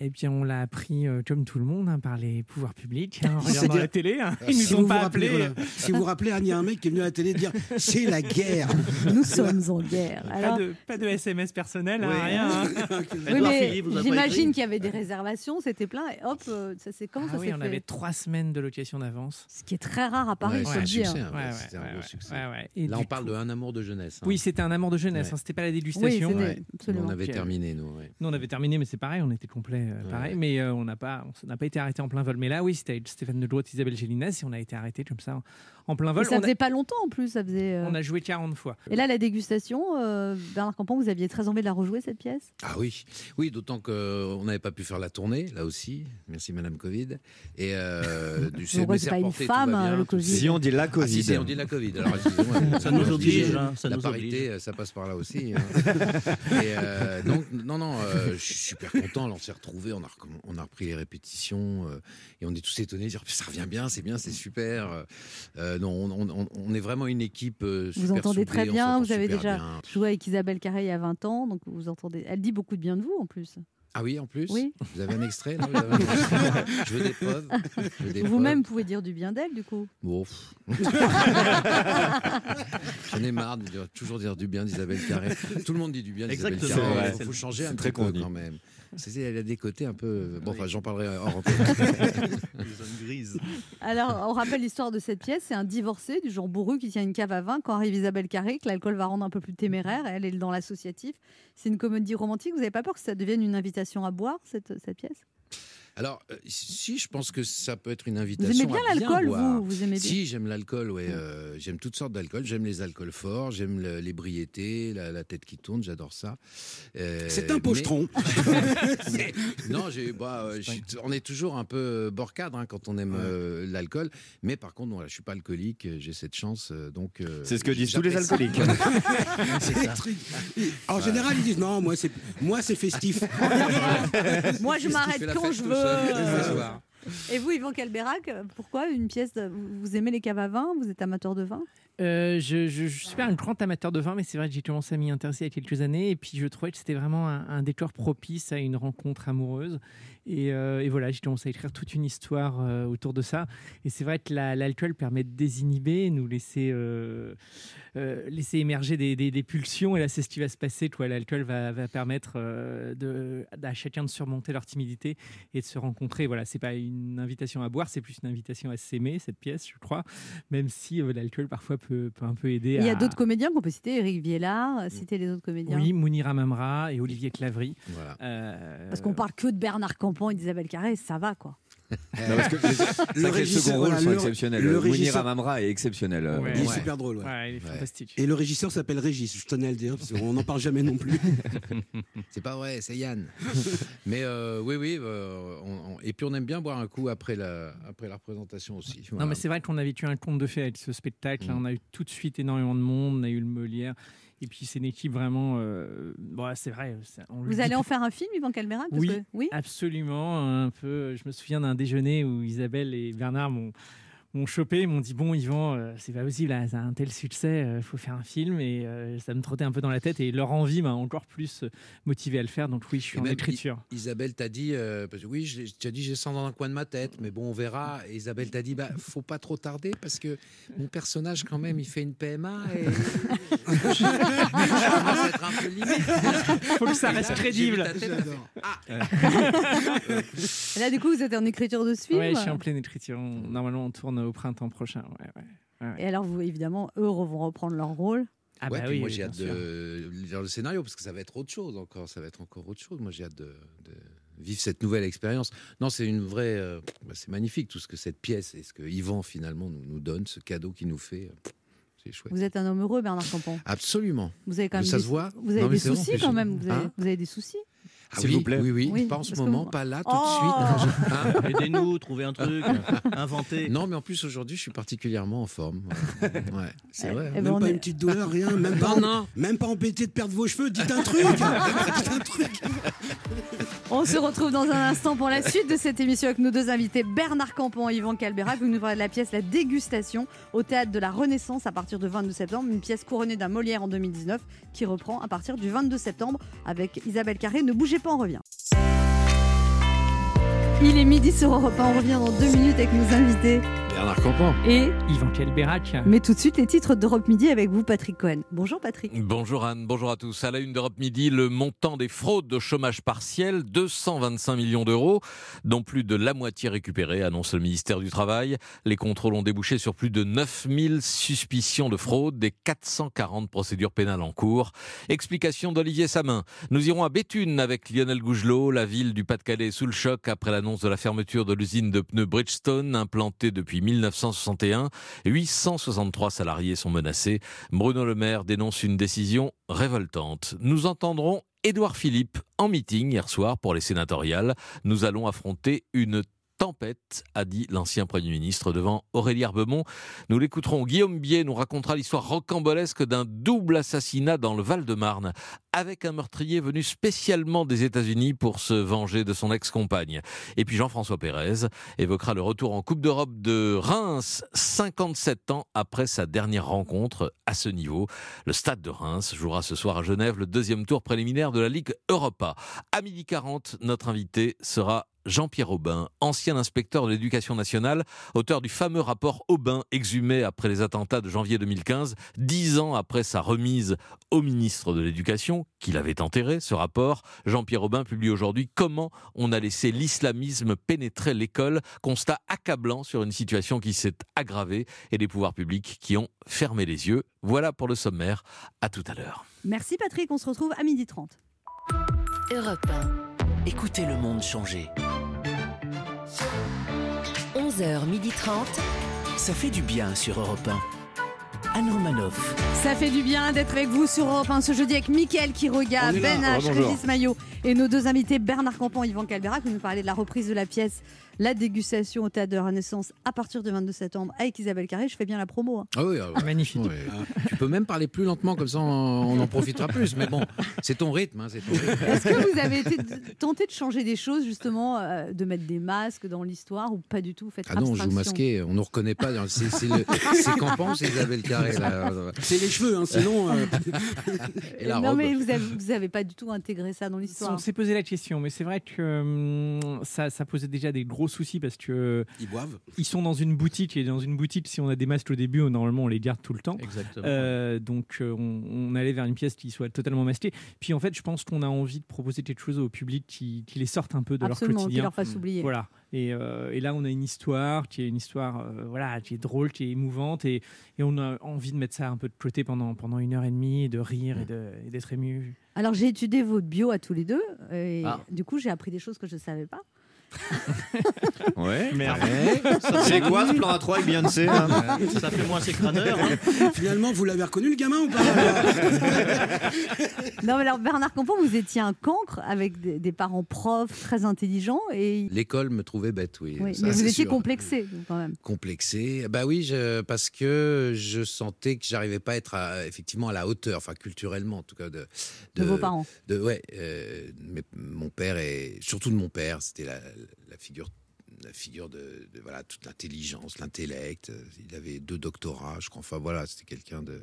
Et bien, on l'a appris euh, comme tout le monde hein, par les pouvoirs publics, hein, en regardant dire- la télé. hein. Ils Si nous vous ont vous pas rappelez, appelés. voilà. Si vous vous rappelez, il y a un mec qui est venu à la télé dire c'est la guerre. Nous sommes en guerre. Pas, de, pas de SMS personnel, hein, Oui. rien. hein. oui, j'imagine qu'il y avait des réservations, c'était plein. Et hop, euh, ça c'est comment Ah ça oui, on fait avait trois semaines de location d'avance. Ce qui est très rare à Paris, Ouais, dire. succès. hein, Ouais, ouais, C'était un ouais, gros succès. ouais, ouais. Et Là, on parle coup- de un amour de jeunesse. Oui, c'était un amour de jeunesse, c'était pas la dégustation. On avait terminé. Nous, on avait terminé, mais c'est pareil, on était complet. Fait euh, pareil, mais euh, on n'a pas, on n'a pas été arrêté en plein vol. Mais là, oui, c'était Stéphane de Droite, Isabelle Gélinas, et on a été arrêté comme ça en, plein Et vol. ça on, faisait a, pas longtemps en plus, ça faisait. euh, on a joué 40 fois. Et là, la dégustation, euh, Bernard Campan, vous aviez très envie de la rejouer cette pièce? Ah oui, oui, d'autant qu'on n'avait pas pu faire la tournée, là aussi. Merci Madame Covid. Et euh, du mais c'est pas une femme, hein, bien, le Covid Si on dit la Ah, Covid. si, si, on dit la Covid. Alors, Ça nous oblige, hein, ça la nous parité, euh, ça passe par là aussi. hein. Et, euh, donc, non, non, euh, je suis super content. Alors, on s'est retrouvés, on a, recomm- on a repris les répétitions euh, et on est tous étonnés de dire ça revient bien, c'est bien, c'est super. Euh, non, on, on- on- on est vraiment une équipe euh, Vous entendez soudée, très bien, vous avez déjà bien. joué avec Isabelle Carré il y a 20 ans, donc vous entendez. Elle dit beaucoup de bien de vous en plus. Ah oui, en plus Oui. Vous avez un extrait là Vous avez un extrait Je veux des preuves. Vous-même pouvez dire du bien d'elle du coup. Bon. J'en ai marre de dire- toujours dire du bien d'Isabelle Carré. Tout le monde dit du bien d'Isabelle Exactement. Carré. Il faut changer un très peu quand même. C'est, elle a des côtés un peu. Bon, enfin, j'en parlerai. Les zones grises. Alors, on rappelle l'histoire de cette pièce. C'est un divorcé du genre bourru qui tient une cave à vin quand arrive Isabelle Carré, que l'alcool va rendre un peu plus téméraire. Elle est dans l'associatif. C'est une comédie romantique. Vous n'avez pas peur que ça devienne une invitation à boire, cette, cette pièce? Alors, euh, si, je pense que ça peut être une Vous invitation. aimez bien l'alcool, vous Vous aimez bien Si, j'aime l'alcool, ouais. euh, j'aime toutes sortes d'alcool. J'aime les alcools forts, j'aime l'ébriété, la, la tête qui tourne, j'adore ça. Euh, C'est un pochetron. Mais- non, j'ai, bah, je suis- on est toujours un peu bord cadre hein, quand on aime euh, l'alcool. Mais par contre, voilà, je suis pas alcoolique, j'ai cette chance. donc, euh, C'est ce que disent tous les alcooliques. En général, ils disent non, moi c'est moi c'est festif. Moi, je m'arrête quand je veux. Euh. soir Et vous, Yvan Calberac, pourquoi une pièce de- vous- Vous aimez les caves à vin Vous êtes amateur de vin? Euh, je, je, je suis pas un grand amateur de vin, mais c'est vrai que j'ai commencé à m'y intéresser il y a quelques années. Et puis je trouvais que c'était vraiment un, un décor propice à une rencontre amoureuse. Et, euh, et voilà, j'ai commencé à écrire toute une histoire euh, autour de ça. Et c'est vrai que la- l'alcool permet de désinhiber, nous laisser, euh, euh, laisser émerger des, des- des pulsions. Et là, c'est ce qui va se passer. L'alcool va, va permettre euh, de, à chacun de surmonter leur timidité et de se rencontrer. Voilà, c'est pas une invitation à boire, c'est plus une invitation à s'aimer, cette pièce, je crois. Même si euh, l'alcool parfois peut, peut un peu aider Il y a à- d'autres comédiens qu'on peut citer, Eric Viellard, citer les autres comédiens. oui, Mounira Mamra et Olivier Clavry. Voilà. Euh, Parce qu'on parle que de Bernard Campan et d'Isabelle Carré, ça va quoi. Non, parce que les- c'est vrai que les régisseur, rôles voilà, sont le- exceptionnels. le est exceptionnel. euh, Ouais. Il est Ouais. super drôle. ouais. ouais, il est Ouais. fantastique. Et le régisseur s'appelle Régis, je tenais à le dire, parce qu'on n'en parle jamais non plus. C'est pas vrai, c'est Yann. Mais euh, oui, oui. euh, on- on- et puis on aime bien boire un coup après la, après la représentation aussi. Non, mais c'est vrai qu'on a vécu un conte de fées avec ce spectacle. Mm. On a eu tout de suite énormément de monde. On a eu le Molière. Et puis, c'est une équipe vraiment. euh, bon, c'est vrai. on Vous allez en faire un film, Yvan Oui. que- oui? Absolument. Un peu. Je me souviens d'un déjeuner où Isabelle et Bernard m'ont m'ont chopé, m'ont dit bon Yvan, euh, c'est pas possible, là, ça a un tel succès, il faut faire un film et euh, ça me trottait un peu dans la tête et leur envie m'a encore plus euh, motivé à le faire. Donc oui, je suis Et en écriture. I- Isabelle t'a dit, euh, parce que oui, j'ai- tu as dit j'ai ça dans un coin de ma tête, mais bon, on verra. Et Isabelle t'a dit, bah, faut pas trop tarder parce que mon personnage, quand même, il fait une PMA et être un peu limite. Faut que ça là, reste vu crédible. ta tête, Et Là, du coup, vous êtes en écriture de ce film Ouais, je suis en pleine écriture. On- Normalement, on tourne au printemps prochain. Ouais, ouais. Ouais, ouais. Et alors, vous, évidemment, eux vont reprendre leur rôle. Ah ouais, bah puis oui, moi j'ai hâte sûr. de lire le scénario parce que ça va être autre chose encore, ça va être encore autre chose. Moi j'ai hâte de, de vivre cette nouvelle expérience. Non, c'est une vraie, euh, bah, c'est magnifique tout ce que cette pièce et ce que Yvan finalement nous, nous donne, ce cadeau qu'il nous fait. euh, C'est chouette. Vous êtes un homme heureux, Bernard Campan. Absolument. Vous avez quand même Ça des, se voit Vous avez Non, des soucis quand même. Vous avez, Hein vous avez des soucis. Ah S'il oui, vous plaît. Oui, oui, Oui, pas en ce moment, vous- pas là, tout Oh de suite. Hein Aidez-nous, trouvez un truc, inventez. non, mais en plus aujourd'hui, je suis particulièrement en forme. Voilà. Ouais, c'est Eh- vrai. eh Même ben, on pas est- une petite douleur, rien, même pas, Non, non. même pas embêté de perdre vos cheveux, dites un truc Dites un truc On se retrouve dans un instant pour la suite de cette émission avec nos deux invités, Bernard Campan et Yvan Calberac. Vous nous parlez de la pièce La Dégustation au théâtre de la Renaissance à partir du 22 septembre. Une pièce couronnée d'un Molière en 2019 qui reprend à partir du 22 septembre avec Isabelle Carré. Ne bougez pas, on revient. Il est midi sur Europe 1, on revient dans deux minutes avec nos invités. Bernard Campan. Et Yvan Kelberac. Mais tout de suite, les titres d'Europe Midi avec vous, Patrick Cohen. Bonjour Patrick. Bonjour Anne, bonjour à tous. À la une d'Europe Midi, le montant des fraudes de chômage partiel, 225 millions d'euros, dont plus de la moitié récupérés, annonce le ministère du Travail. Les contrôles ont débouché sur plus de 9000 suspicions de fraude, des 440 procédures pénales en cours. Explication d'Olivier Samin. Nous irons à Béthune avec Lionel Gougelot. La ville du Pas-de-Calais sous le choc après l'annonce de la fermeture de l'usine de pneus Bridgestone, implantée depuis 1961. 863 salariés sont menacés. Bruno Le Maire dénonce une décision révoltante. Nous entendrons Édouard Philippe en meeting hier soir pour les sénatoriales. Nous allons affronter une tempête, a dit l'ancien Premier ministre devant Aurélie Herbemont. Nous l'écouterons. Guillaume Bier nous racontera l'histoire rocambolesque d'un double assassinat dans le Val-de-Marne, avec un meurtrier venu spécialement des États-Unis pour se venger de son ex-compagne. Et puis Jean-François Pérez évoquera le retour en Coupe d'Europe de Reims, 57 ans après sa dernière rencontre à ce niveau. Le stade de Reims jouera ce soir à Genève le deuxième tour préliminaire de la Ligue Europa. À midi 40, notre invité sera Jean-Pierre Aubin, ancien inspecteur de l'éducation nationale, auteur du fameux rapport Aubin exhumé après les attentats de janvier 2015, dix ans après sa remise au ministre de l'Éducation, qu'il avait enterré, ce rapport. Jean-Pierre Aubin publie aujourd'hui Comment on a laissé l'islamisme pénétrer l'école, constat accablant sur une situation qui s'est aggravée et des pouvoirs publics qui ont fermé les yeux. Voilà pour le sommaire. À tout à l'heure. Merci Patrick, on se retrouve à midi 30. Europe 1. Écoutez le monde changer. 11h30. Ça fait du bien sur Europe 1. Anne Romanoff. Ça fait du bien d'être avec vous sur Europe 1 ce jeudi avec Mickaël Quiroga. Ben Ah, H. Régis Maillot et nos deux invités Bernard Campan et Yvan Calbera qui nous parlaient de la reprise de la pièce La dégustation au Théâtre de la Renaissance à partir du 22 septembre avec Isabelle Carré. Je fais bien la promo. hein. Ah oui, ah ouais. Magnifique. Ouais. Tu peux même parler plus lentement, comme ça on en profitera plus. Mais bon, c'est ton rythme. hein, c'est. Est-ce que vous avez été tenté de changer des choses justement, euh, de mettre des masques dans l'histoire ou pas du tout? Vous faites Ah non, on joue masqué, on ne reconnaît pas. C'est c'est c'est Campan, c'est Isabelle Carré. C'est les cheveux, hein, sinon. euh, Et la non robe. mais vous avez, vous avez pas du tout intégré ça dans l'histoire. On s'est posé la question, mais c'est vrai que hum, ça, ça posait déjà des gros soucis parce que Ils boivent. ils sont dans une boutique et dans une boutique, si on a des masques au début, normalement on les garde tout le temps. Exactement. Euh, donc euh, on, on allait vers une pièce qui soit totalement masquée. Puis en fait, je pense qu'on a envie de proposer quelque chose au public qui, qui les sorte un peu de Absolument, leur qui quotidien. leur fasse oublier. Voilà. Et, euh, et là, on a une histoire qui est une histoire, euh, voilà, qui est drôle, qui est émouvante, et, et on a envie de mettre ça un peu de côté pendant pendant une heure et demie, et de rire et de- et d'être ému. Alors j'ai étudié votre bio à tous les deux et Ah. du coup j'ai appris des choses que je ne savais pas. Ouais. Merde. C'est quoi ce plan A3 avec Beyoncé là Ça fait moins ses crâneurs. hein. Finalement, vous l'avez reconnu le gamin ou pas Non mais alors Bernard Campan, vous étiez un cancre avec des, des parents profs très intelligents et L'école me trouvait bête, oui. oui, ça, mais vous c'est étiez sûr. complexé quand même. complexé. Bah oui, je- parce que je sentais que j'arrivais pas à être à- effectivement à la hauteur, enfin culturellement en tout cas de De vos parents. De ouais, euh, mais mon père et surtout de mon père, c'était la, la figure la figure de, de, voilà toute l'intelligence, l'intellect. Il avait deux doctorats, je crois. Enfin voilà, c'était quelqu'un de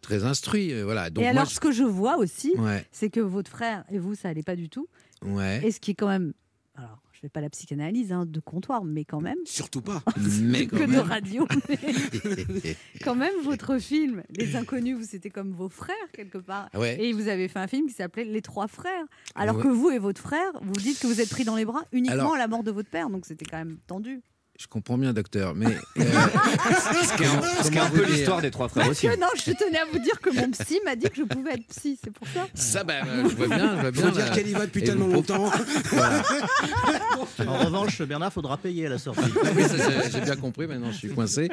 très instruit. euh, Voilà. Donc et moi, alors ce que je vois aussi, je- ouais, c'est que votre frère et vous ça allait pas du tout. ouais. Et ce qui est quand même, alors je fais pas la psychanalyse hein, de comptoir, mais quand même Surtout pas. mais quand que de même. radio. mais quand même votre film, Les Inconnus, vous c'était comme vos frères quelque part. Ouais. Et vous avez fait un film qui s'appelait Les Trois Frères. Alors Ouais. que vous et votre frère, vous dites que vous êtes pris dans les bras uniquement Alors- à la mort de votre père. Donc c'était quand même tendu. Je comprends bien, docteur, mais euh, ce qui est un- peu l'histoire des trois frères aussi. non, je tenais à vous dire que mon psy m'a dit que je pouvais être psy, c'est pour ça. Ça, ben, euh, je vois bien, je vois bien. Faut dire là. qu'elle y va depuis Et tellement vous- longtemps. Voilà. En revanche, Bernard, faudra payer à la sortie. Oui, ça, j'ai- bien compris, maintenant je suis coincé.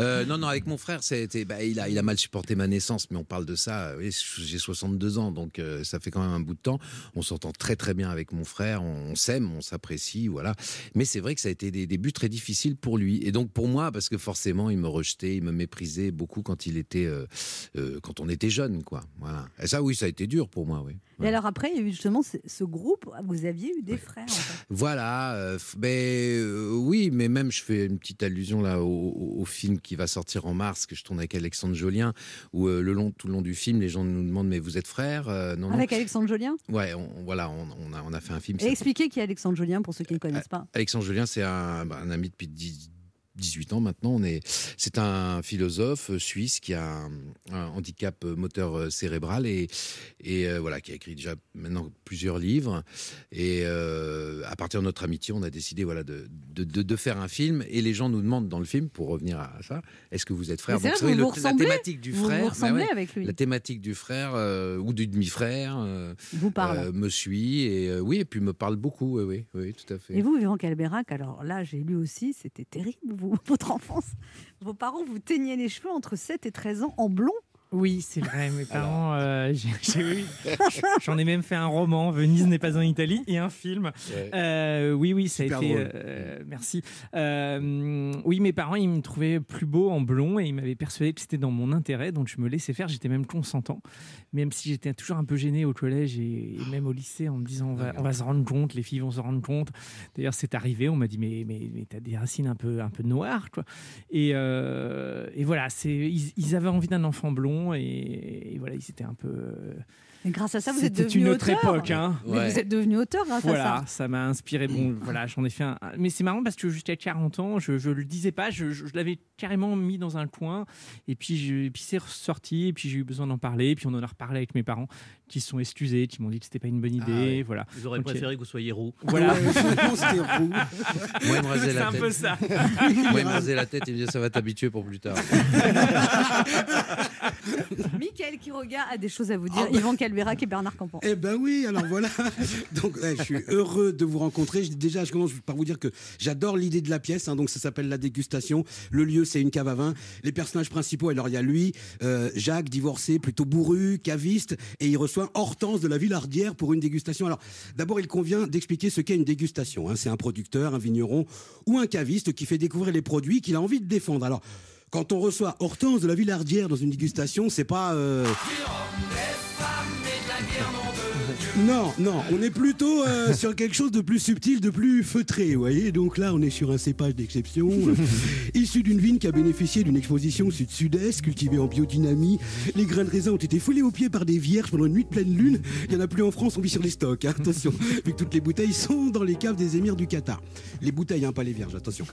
Euh, non, non, avec mon frère, bah, il, a, il a mal supporté ma naissance, mais on parle de ça, euh, oui, j'ai 62 ans, donc euh, ça fait quand même un bout de temps. On s'entend très très bien avec mon frère, on, on s'aime, on s'apprécie, voilà. Mais c'est vrai que ça a été des débuts très difficile pour lui. Et donc pour moi, parce que forcément, il me rejetait, il me méprisait beaucoup quand il était, euh, euh, quand on était jeune, quoi. Voilà. Et ça, oui, ça a été dur pour moi, oui. Et alors après, il y a eu justement ce, ce groupe, vous aviez eu des frères. en fait. Voilà, euh, euh, oui, mais même je fais une petite allusion là au, au- au film qui va sortir en mars que je tourne avec Alexandre Jolien, où le long, tout le long du film, les gens nous demandent mais vous êtes frères Non, non. Avec Alexandre Jolien? Ouais, on, voilà, on, on a, on a fait un film. Et expliquez qui est Alexandre Jolien pour ceux qui ne connaissent pas. Alexandre Julien, c'est un, bah, un ami depuis 10 18 ans maintenant. On est, c'est un philosophe suisse qui a un, un handicap moteur euh, cérébral et, et euh, voilà, qui a écrit déjà maintenant plusieurs livres. Et euh, à partir de notre amitié, on a décidé voilà de, de, de- de faire un film. Et les gens nous demandent dans le film, pour revenir à ça, est-ce que vous êtes frère? Donc, vous vous savez, vous le- la thématique du vous frère, bah ressemblez avec lui. La thématique du frère euh, ou du demi-frère Vous parle. me suit et oui, et puis me parle beaucoup. Oui, oui, oui, tout à fait. Et vous, Vivant Calberac, alors là, j'ai lu aussi, c'était terrible, vous, votre enfance. Vos parents vous teignaient les cheveux entre 7 et 13 ans en blond? Oui, c'est vrai. Mes parents, euh, j'en ai même fait un roman, Venise n'est pas en Italie, et un film. Ouais. Euh, oui, oui, ça Super a été. euh, merci. Oui, mes parents, ils me trouvaient plus beau en blond et ils m'avaient persuadé que c'était dans mon intérêt, donc je me laissais faire. J'étais même consentant, même si j'étais toujours un peu gêné au collège et, et même au lycée en me disant on va, on va se rendre compte, les filles vont se rendre compte. D'ailleurs, c'est arrivé. On m'a dit mais mais, mais t'as des racines un peu un peu noires, quoi. Et, et voilà, c'est ils, ils avaient envie d'un enfant blond et, et voilà, ils étaient un peu. euh, Et grâce à ça, vous êtes C'était devenu une autre auteur. époque, hein. Mais Ouais. vous êtes devenu auteur grâce voilà, à ça. ça m'a inspiré. Bon, voilà, j'en ai fait un. Mais c'est marrant parce que jusqu'à 40 ans, je, je le disais pas, je, je- je l'avais carrément mis dans un coin. Et puis, je- et puis c'est ressorti. Et puis j'ai eu besoin d'en parler. Et puis on en a reparlé avec mes parents, qui se sont excusés, qui m'ont dit que c'était pas une bonne idée. ouais. Voilà. Vous aurez Donc, préféré que vous soyez roux. Voilà. C'était roux. Moi, il me rasait C'est la un tête. peu ça. Moi, il me rasait la tête et il me disait ça va t'habituer pour plus tard. Michael Quiroga a des choses à vous dire. Bah. Yvan Calberac et Bernard Campan. Eh ben oui, alors voilà. Donc ouais, je suis heureux de vous rencontrer. Déjà, je commence par vous dire que j'adore l'idée de la pièce. hein. donc ça s'appelle la dégustation. Le lieu, c'est une cave à vin. Les personnages principaux, alors il y a lui, euh, Jacques, divorcé, plutôt bourru, caviste, et il reçoit Hortense de la Villardière pour une dégustation. Alors d'abord, il convient d'expliquer ce qu'est une dégustation. hein. C'est un producteur, un vigneron ou un caviste qui fait découvrir les produits qu'il a envie de défendre. Alors quand on reçoit Hortense de la Villardière dans une dégustation, c'est pas euh, Non, non, on est plutôt euh, sur quelque chose de plus subtil, de plus feutré, vous voyez. Donc là, on est sur un cépage d'exception, euh, issu d'une vigne qui a bénéficié d'une exposition sud-sud-est, cultivée en biodynamie. Les grains de raisin ont été foulés aux pieds par des vierges pendant une nuit de pleine lune. Il n'y en a plus en France, on vit sur les stocks. hein, attention, vu que toutes les bouteilles sont dans les caves des émirs du Qatar. Les bouteilles, hein, pas les vierges, attention.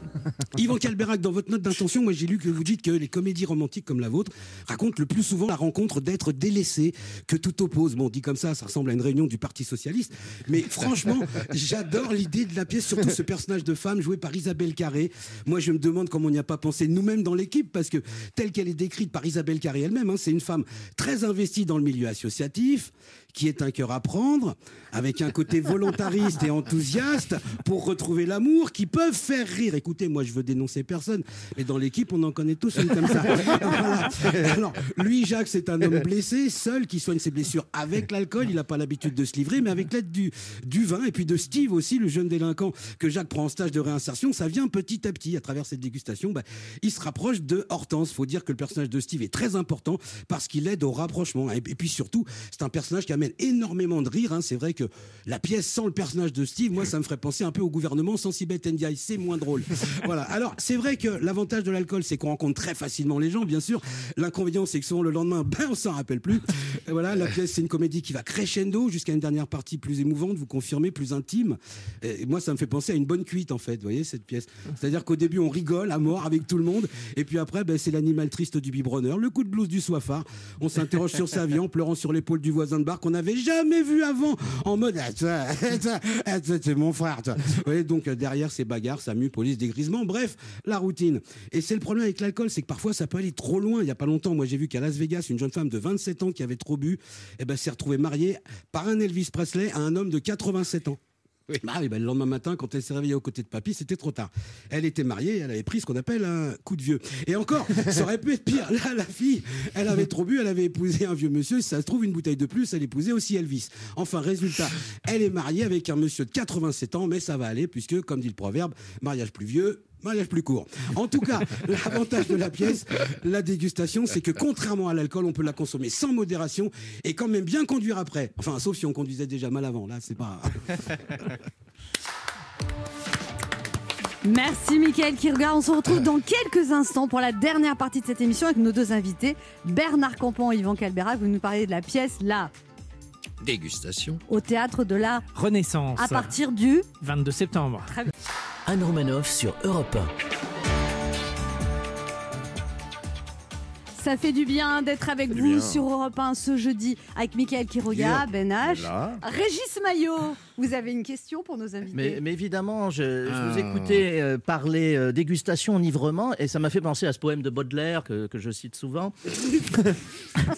Yvan Calberac, dans votre note d'intention, moi j'ai lu que vous dites que les comédies romantiques comme la vôtre racontent le plus souvent la rencontre d'être délaissé, que tout oppose. Bon, dit comme ça, ça ressemble à une réunion du Parti Socialiste. Mais franchement, j'adore l'idée de la pièce, surtout ce personnage de femme joué par Isabelle Carré. Moi, je me demande comment on n'y a pas pensé nous-mêmes dans l'équipe, parce que telle qu'elle est décrite par Isabelle Carré elle-même, hein, c'est une femme très investie dans le milieu associatif, qui est un cœur à prendre, avec un côté volontariste et enthousiaste pour retrouver l'amour, qui peuvent faire rire. Écoutez, moi je veux dénoncer personne, mais dans l'équipe on en connaît tous une comme ça. Voilà. Alors, lui, Jacques, c'est un homme blessé, seul, qui soigne ses blessures avec l'alcool. Il n'a pas l'habitude de se livrer, mais avec l'aide du, du vin et puis de Steve aussi, le jeune délinquant que Jacques prend en stage de réinsertion, ça vient petit à petit à travers cette dégustation. bah, il se rapproche de Hortense. Faut dire que le personnage de Steve est très important parce qu'il aide au rapprochement. Et, et puis surtout, c'est un personnage qui amène énormément de rire. hein. C'est vrai que la pièce sans le personnage de Steve, moi, ça me ferait penser un peu au gouvernement sans Sibeth Ndiaye. C'est moins drôle. voilà. Alors, c'est vrai que l'avantage de l'alcool, c'est qu'on rencontre très facilement les gens, bien sûr. L'inconvénient, c'est que souvent le lendemain, ben, on s'en rappelle plus. Et voilà, la pièce, c'est une comédie qui va crescendo jusqu'à une dernière partie plus émouvante, vous confirmez, plus intime. Et moi, ça me fait penser à une bonne cuite, en fait, vous voyez, cette pièce. C'est-à-dire qu'au début, on rigole à mort avec tout le monde. Et puis après, ben, c'est l'animal triste du biberonner, le coup de blouse du soifard. On s'interroge sur sa vie en pleurant sur l'épaule du voisin de bar qu'on n'avait jamais vu avant, en mode Ah, ah, ça, c'est mon frère. toi. Donc euh, derrière, c'est bagarre, ça mue, police, dégrisement, bref, la routine. Et c'est le problème avec l'alcool, c'est que parfois ça peut aller trop loin. Il y a pas longtemps, moi j'ai vu qu'à Las Vegas, une jeune femme de 27 ans qui avait trop bu, eh ben, s'est retrouvée mariée par un Elvis Presley à un homme de 87 ans. Bah oui, bah, le lendemain matin, quand elle s'est réveillée aux côtés de papy, c'était trop tard. Elle était mariée, elle avait pris ce qu'on appelle un coup de vieux. Et encore, ça aurait pu être pire. Là, la fille, elle avait trop bu, elle avait épousé un vieux monsieur. Si ça se trouve, une bouteille de plus, elle épousait aussi Elvis. Enfin, résultat, elle est mariée avec un monsieur de 87 ans, mais ça va aller, puisque, comme dit le proverbe, mariage plus vieux, mariage plus court. En tout cas, l'avantage de la pièce, la dégustation, c'est que contrairement à l'alcool, on peut la consommer sans modération et quand même bien conduire après. Enfin, sauf si on conduisait déjà mal avant. Là, c'est pas. Merci Mickaël qui regarde. On se retrouve dans quelques instants pour la dernière partie de cette émission avec nos deux invités, Bernard Campan et Yvan Calberac. Vous nous parlez de la pièce là, Dégustation. au théâtre de la Renaissance. à partir du 22 septembre. Très bien. Anne Romanoff sur Europe Ça fait du bien d'être avec vous bien. sur Europe 1 ce jeudi avec Mickaël Quiroga, Ben H. Régis Maillot. Vous avez une question pour nos invités Mais, mais évidemment, je, je vous Ah. écoutais euh, parler euh, dégustation, enivrement, et ça m'a fait penser à ce poème de Baudelaire que, que je cite souvent.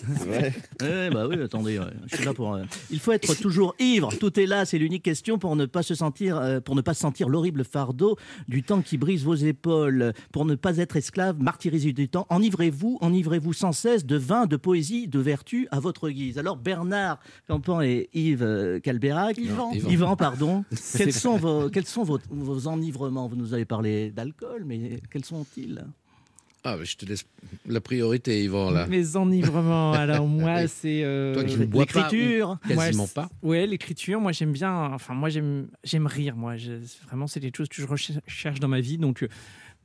vrai. Eh bah oui, attendez, ouais, je suis là pour. euh, Il faut être toujours ivre. Tout est là, c'est l'unique question pour ne pas se sentir, euh, pour ne pas sentir l'horrible fardeau du temps qui brise vos épaules, pour ne pas être esclave, martyrisé du temps. Enivrez-vous, enivrez-vous sans cesse de vin, de poésie, de vertu à votre guise? Alors Bernard Campan et Yves euh, Calberac, Yvan. Yvan. Pardon. quels sont vos, quels sont vos, vos enivrements? Vous nous avez parlé d'alcool, mais quels sont-ils? Ah, je te laisse la priorité, Yvan, là. Mes enivrements. Alors moi, c'est euh, Toi qui ne bois pas L'écriture. ou quasiment Moi, pas. Ouais, l'écriture, moi j'aime bien. Enfin, moi j'aime, j'aime rire. Moi, Je- vraiment, c'est des choses que je recherche dans ma vie. Donc, euh,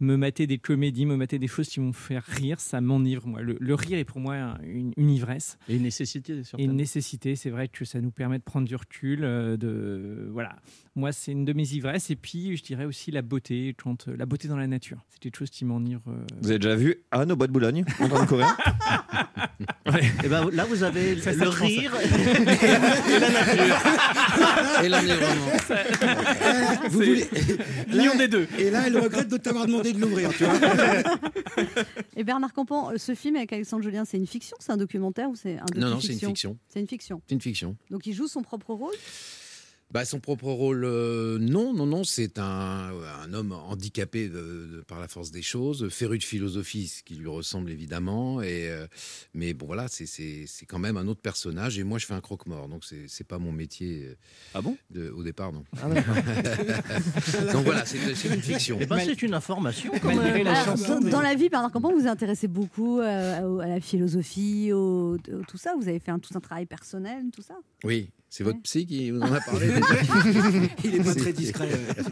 me mater des comédies, me mater des choses qui vont me faire rire, ça m'enivre. Moi, le, le rire est pour moi un- une, une ivresse Et une nécessité, et certainement. une nécessité. C'est vrai que ça nous permet de prendre du recul. euh, de voilà. Moi, c'est une de mes ivresses. Et puis, je dirais aussi la beauté, quand, euh, la beauté dans la nature. C'est quelque chose qui m'enivre. euh, Vous avez déjà vu Anne au bois de Boulogne en train de courir Et ben, là, vous avez Ça, le ça. rire et la nature. Et l'environnement. Eh, vous voulez... L'union des deux. Et là, elle regrette de t'avoir demandé de l'ouvrir, tu vois. Et Bernard Campan, euh, ce film avec Alexandre Julien, c'est une fiction, c'est un documentaire ou c'est un Non, non, c'est une fiction. C'est une fiction. C'est une fiction. Donc il joue son propre rôle? Bah, son propre rôle, euh, non, non, non, c'est un, un homme handicapé de- de- par la force des choses, féru de philosophie, ce qui lui ressemble évidemment, et, euh, mais bon voilà, c'est- c'est c'est quand même un autre personnage, et moi je fais un croque-mort, donc c'est c'est pas mon métier. euh, Ah bon? de, Au départ, non. Ah, donc voilà, c'est une fiction. Eh ben, c'est une information quand même. la Alors, chanson dans, la vie, Bernard Campan, vous vous intéressez beaucoup euh, au- à la philosophie, au, au- tout ça? Vous avez fait un, tout un travail personnel, tout ça? Oui, c'est votre psy qui vous en a parlé déjà. Il est pas très discret.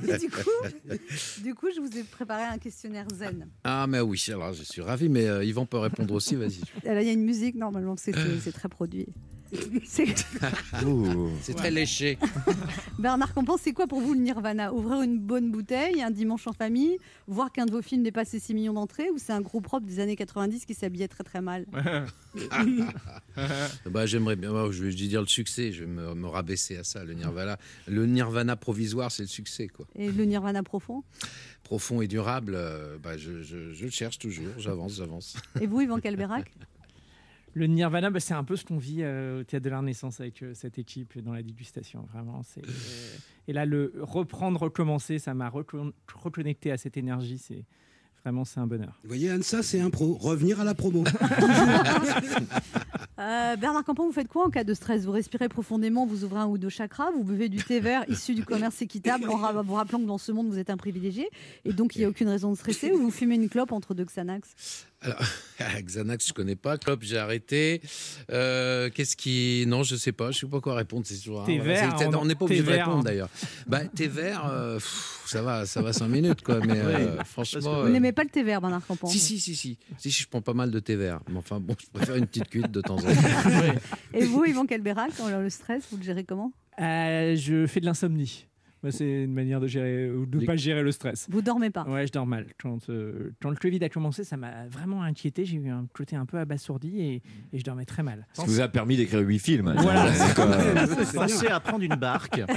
Et du coup, du coup, je vous ai préparé un questionnaire zen. Ah, mais oui, alors je suis ravi, mais euh, Yvan peut répondre aussi, vas-y. Il y a une musique normalement, c'est- c'est très produit. C'est- C'est très léché. Bernard Campan, c'est quoi pour vous le nirvana? Ouvrir une bonne bouteille un dimanche en famille, voir qu'un de vos films dépasse les 6 millions d'entrées ou c'est un groupe propre des années 90 qui s'habillait très très mal? Bah, j'aimerais bien, bah, je vais dire le succès, je vais me, me rabaisser à ça, le nirvana. Le nirvana provisoire, c'est le succès, quoi. Et le nirvana profond? Profond et durable, euh, bah, je, je- je le cherche toujours, j'avance, j'avance. Et vous, Yvan Calberac Le Nirvana, bah, c'est un peu ce qu'on vit euh, au Théâtre de la Renaissance avec euh, cette équipe dans la dégustation. Vraiment, c'est. euh, et là, le reprendre, recommencer, ça m'a recon- reconnecté à cette énergie. C'est vraiment, c'est un bonheur. Vous voyez, Anne, ça, c'est un pro. Revenir à la promo. Euh, Bernard Campan, vous faites quoi en cas de stress? Vous respirez profondément, vous ouvrez un ou deux chakras, vous buvez du thé vert issu du commerce équitable en vous rappelant que dans ce monde vous êtes un privilégié et donc il n'y a aucune raison de stresser ou vous fumez une clope entre deux Xanax? Alors, Xanax, je connais pas. Clop, j'ai arrêté. Euh, Qu'est-ce qui. Non, je sais pas, je sais pas quoi répondre. C'est toujours. Thé ah, vert, c'est- on- on n'est pas obligé de répondre hein. d'ailleurs. Bah, thé vert, euh, pff, ça va, ça va 5 minutes, quoi. Mais euh, franchement. Vous euh, n'aimez pas le thé vert, Bernard Campan Si, si, si, si, si, si, je prends pas mal de thé vert. Mais enfin, bon, je préfère une petite cuite de temps en temps. Et vous, Yvan Calberac, quand le stress, vous le gérez comment? Euh, je fais de l'insomnie. Moi, c'est une manière de gérer ou de Les- pas gérer le stress. Vous dormez pas Ouais, je dors mal. Quand, euh, quand le Covid a commencé, ça m'a vraiment inquiété. J'ai eu un côté un peu abasourdi et, et je dormais très mal. Ça vous a permis d'écrire 8 films. Voilà. Quoi Passer à prendre une barque.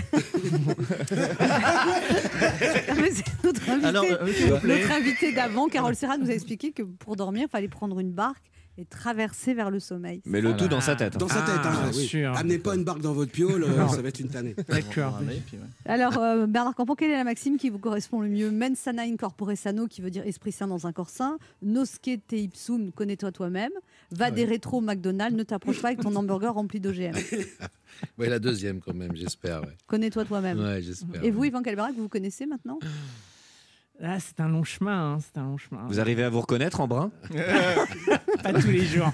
Notre euh, s'il vous plaît. notre invité d'avant, Carole Serra, nous a expliqué que pour dormir, il fallait prendre une barque et traverser vers le sommeil. Mais le tout dans sa tête. hein. Dans sa tête, Ah, hein, bien oui. sûr. Amenez pas une barque dans votre piole, euh, ça va être une tannée. D'accord. Alors, euh, Bernard Campan, quelle est la maxime qui vous correspond le mieux? Mens sana in corpore sano, qui veut dire esprit sain dans un corps sain. Nosce te ipsum, connais-toi toi-même. Va des rétro McDonald's, ne t'approche pas avec ton hamburger rempli d'OGM. Ouais, la deuxième, quand même, j'espère. Ouais, Connais-toi toi-même. ouais j'espère. Et vous, Yvan Calberac, vous vous connaissez maintenant? Ah, c'est un long chemin, hein, c'est un long chemin. Vous arrivez à vous reconnaître en brun Pas tous les jours.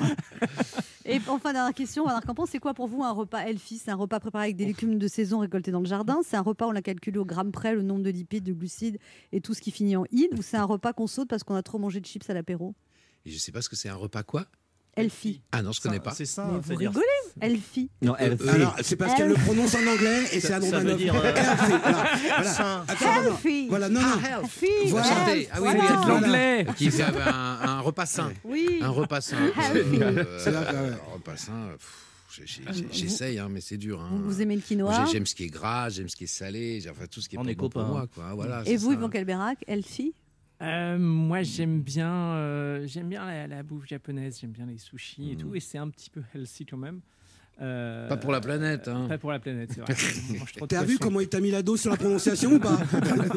Et enfin, dernière question, Bernard Campan, c'est quoi pour vous un repas C'est un repas préparé avec des légumes de saison récoltés dans le jardin? C'est un repas où on a calculé au gramme près le nombre de lipides, de glucides et tout ce qui finit en id? Ou c'est un repas qu'on saute parce qu'on a trop mangé de chips à l'apéro? Et je sais pas ce que c'est un repas quoi? Healthy. Ah non, je connais pas. C'est ça. Mais vous rigolez Healthy. Non, elle Euh, alors, c'est parce qu'elle le prononce en anglais et c'est à Ça- ça veut dire, euh, voilà. Attends, attends, Healthy. Voilà, non, non. Healthy. Voilà. Santé. Ah oui, Voilà. oui, de l'anglais. Qui fait un, un repas sain. Oui. Un repas sain. Euh, C'est là, ouais. un repas sain. pff, j'ai- j'ai- j'ai- J'essaye, hein, mais c'est dur. hein. Vous, vous aimez le Moi, quinoa j'ai- J'aime ce qui est gras, j'aime ce qui est salé, j'ai- enfin tout ce qui est On pas est bon pour copains. moi. Quoi. Voilà, Et c'est vous, ça. Yvan Calberac, healthy Euh, moi, j'aime bien, euh, j'aime bien la, la bouffe japonaise, j'aime bien les sushis et tout, et c'est un petit peu healthy quand même. Euh, Pas pour la planète. Hein. Pas pour la planète, c'est vrai. T'as vu comment il t'a mis la dose sur la prononciation ou pas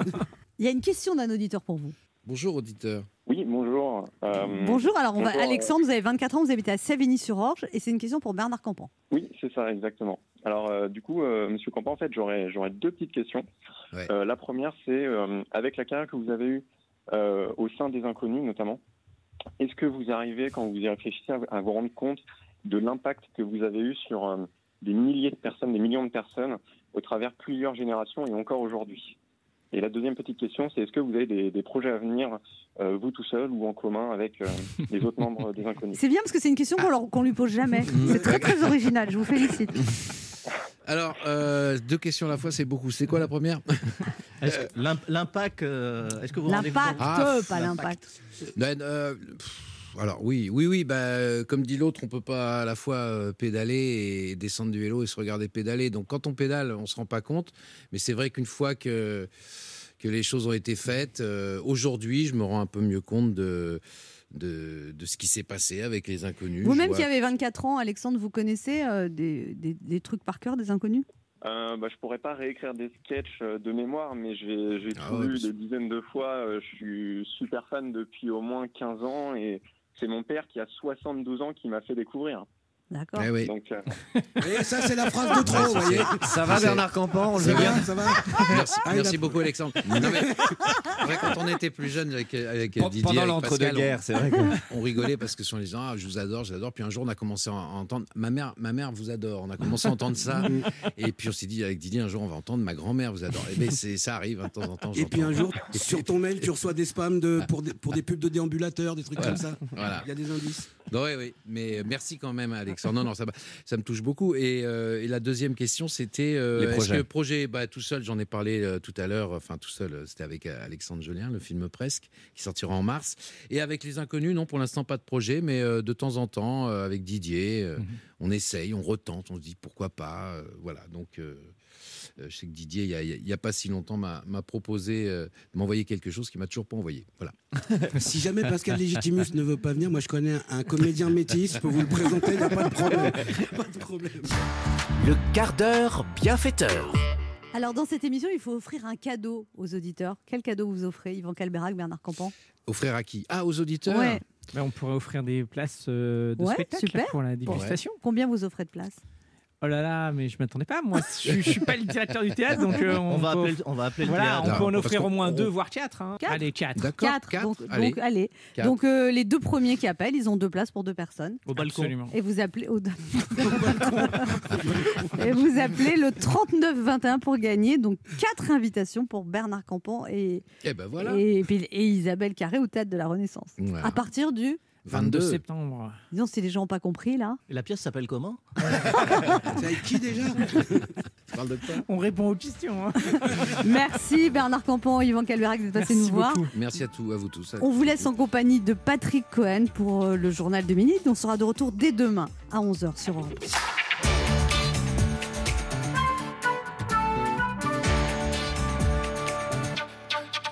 Il y a une question d'un auditeur pour vous. Bonjour auditeur. Oui, bonjour. Euh, Bonjour, alors on va, bonjour, euh, Alexandre, vous avez 24 ans, vous habitez à Savigny-sur-Orge et c'est une question pour Bernard Campan. Oui, c'est ça, exactement. Alors, euh, du coup, euh, Monsieur Campan, en fait, j'aurais j'aurais deux petites questions. Ouais. Euh, la première, c'est euh, avec la carrière que vous avez eue au sein des inconnus, notamment, est-ce que vous arrivez, quand vous y réfléchissez, à, vous rendre compte de l'impact que vous avez eu sur euh, des milliers de personnes, des millions de personnes, au travers plusieurs générations et encore aujourd'hui? Et la deuxième petite question, c'est est-ce que vous avez des, des projets à venir, euh, vous tout seul ou en commun avec euh, les autres membres des inconnus? C'est bien parce que c'est une question qu'on leur- qu'on lui pose jamais. C'est très très original, je vous félicite. Alors, euh, deux questions à la fois, c'est beaucoup. C'est quoi la première? L'impact, euh, est-ce que vous vous rendez L'impact, compte? Ah, pas l'impact. Ben, euh, alors oui, oui, oui. Bah, comme dit l'autre, on peut pas à la fois euh, pédaler et descendre du vélo et se regarder pédaler. Donc quand on pédale, on se rend pas compte. Mais c'est vrai qu'une fois que que les choses ont été faites, euh, aujourd'hui, je me rends un peu mieux compte de de, de ce qui s'est passé avec les inconnus. Vous-même qui avez 24 ans, Alexandre, vous connaissez euh, des, des- des trucs par cœur des inconnus? Euh, bah, je pourrais pas réécrire des sketchs euh, de mémoire, mais j'ai Ah ouais, lu des dizaines de fois. Euh, Je suis super fan depuis au moins 15 ans et c'est mon père qui a 72 ans qui m'a fait découvrir. D'accord. Eh oui. Donc, euh, Et ça, c'est la phrase de trop, vous voyez Ça va Bernard Campan On le Ça veut bien va, ça va Merci, Ah, merci beaucoup Alexandre. Non, mais, c'est vrai, quand on était plus jeune avec, avec Didier, Pendant l'entre-deux-guerres, Pascal, c'est vrai que... on, on rigolait parce que ce sont les gens, ah, je vous adore, je vous adore. Puis un jour, on a commencé à entendre, ma mère, ma mère vous adore. On a commencé à entendre ça. Et puis on s'est dit avec Didier, un jour, on va entendre ma grand-mère vous adore. Et bien, c'est, ça arrive hein, de temps en temps. Et puis un jour, sur ton mail, tu reçois des spams de, pour, des, pour des pubs de déambulateurs, des trucs Voilà. comme ça. Voilà. Il y a des indices. Non, oui, oui, mais merci quand même, Alexandre. Non, non, ça, me touche beaucoup. Et, euh, et la deuxième question, c'était euh, est-ce que projet, bah, tout seul, j'en ai parlé euh, tout à l'heure. Enfin, tout seul, euh, c'était avec euh, Alexandre Jolien, le film presque, qui sortira en mars. Et avec les inconnus, non, pour l'instant, pas de projet, mais euh, de temps en temps, euh, avec Didier, euh, on essaye, on retente, on se dit pourquoi pas. euh, voilà, donc. Euh, je sais que Didier, il y a- il n'y a, pas si longtemps, m'a proposé euh, de m'envoyer quelque chose qu'il m'a toujours pas envoyé. Voilà. Si jamais Pascal Légitimus ne veut pas venir, moi je connais un, un comédien métis, je peux vous le présenter, il n'y a pas de problème. Pas de problème. Le quart d'heure bienfaiteur. Alors dans cette émission, il faut offrir un cadeau aux auditeurs. Quel cadeau vous offrez, Yvan Calberac, Bernard Campan? Offrir à qui? Ah, aux auditeurs? Ouais. Ben, on pourrait offrir des places euh, de Ouais, spectacle super. pour la dégustation. Combien vous offrez de places? Oh là là, mais je m'attendais pas. Moi, je, je suis pas le directeur du théâtre, donc euh, on, On va peut- appeler, on va appeler le Voilà, théâtre. on peut en offrir au moins on- deux, voire quatre. hein. Quatre Allez, quatre. D'accord. Quatre. Quatre Donc, Allez. donc, allez. Quatre. Donc euh, les deux premiers qui appellent, ils ont deux places pour deux personnes. Au balcon. Absolument. Et vous appelez au et vous appelez le 39 21 pour gagner donc quatre invitations pour Bernard Campan et Eh ben voilà. et, et Isabelle Carré au théâtre de la Renaissance. Voilà. À partir du 22 septembre. disons si les gens n'ont pas compris là. Et la pièce s'appelle comment C'est avec qui déjà? Parle de quoi? On répond aux questions. hein. Merci Bernard Campan et Yvan Calverac d'être passés nous Merci voir. beaucoup. Merci à, tous, à vous tous. On vous laisse en compagnie de Patrick Cohen pour euh, le journal de Minute. On sera de retour dès demain à 11h sur Europe.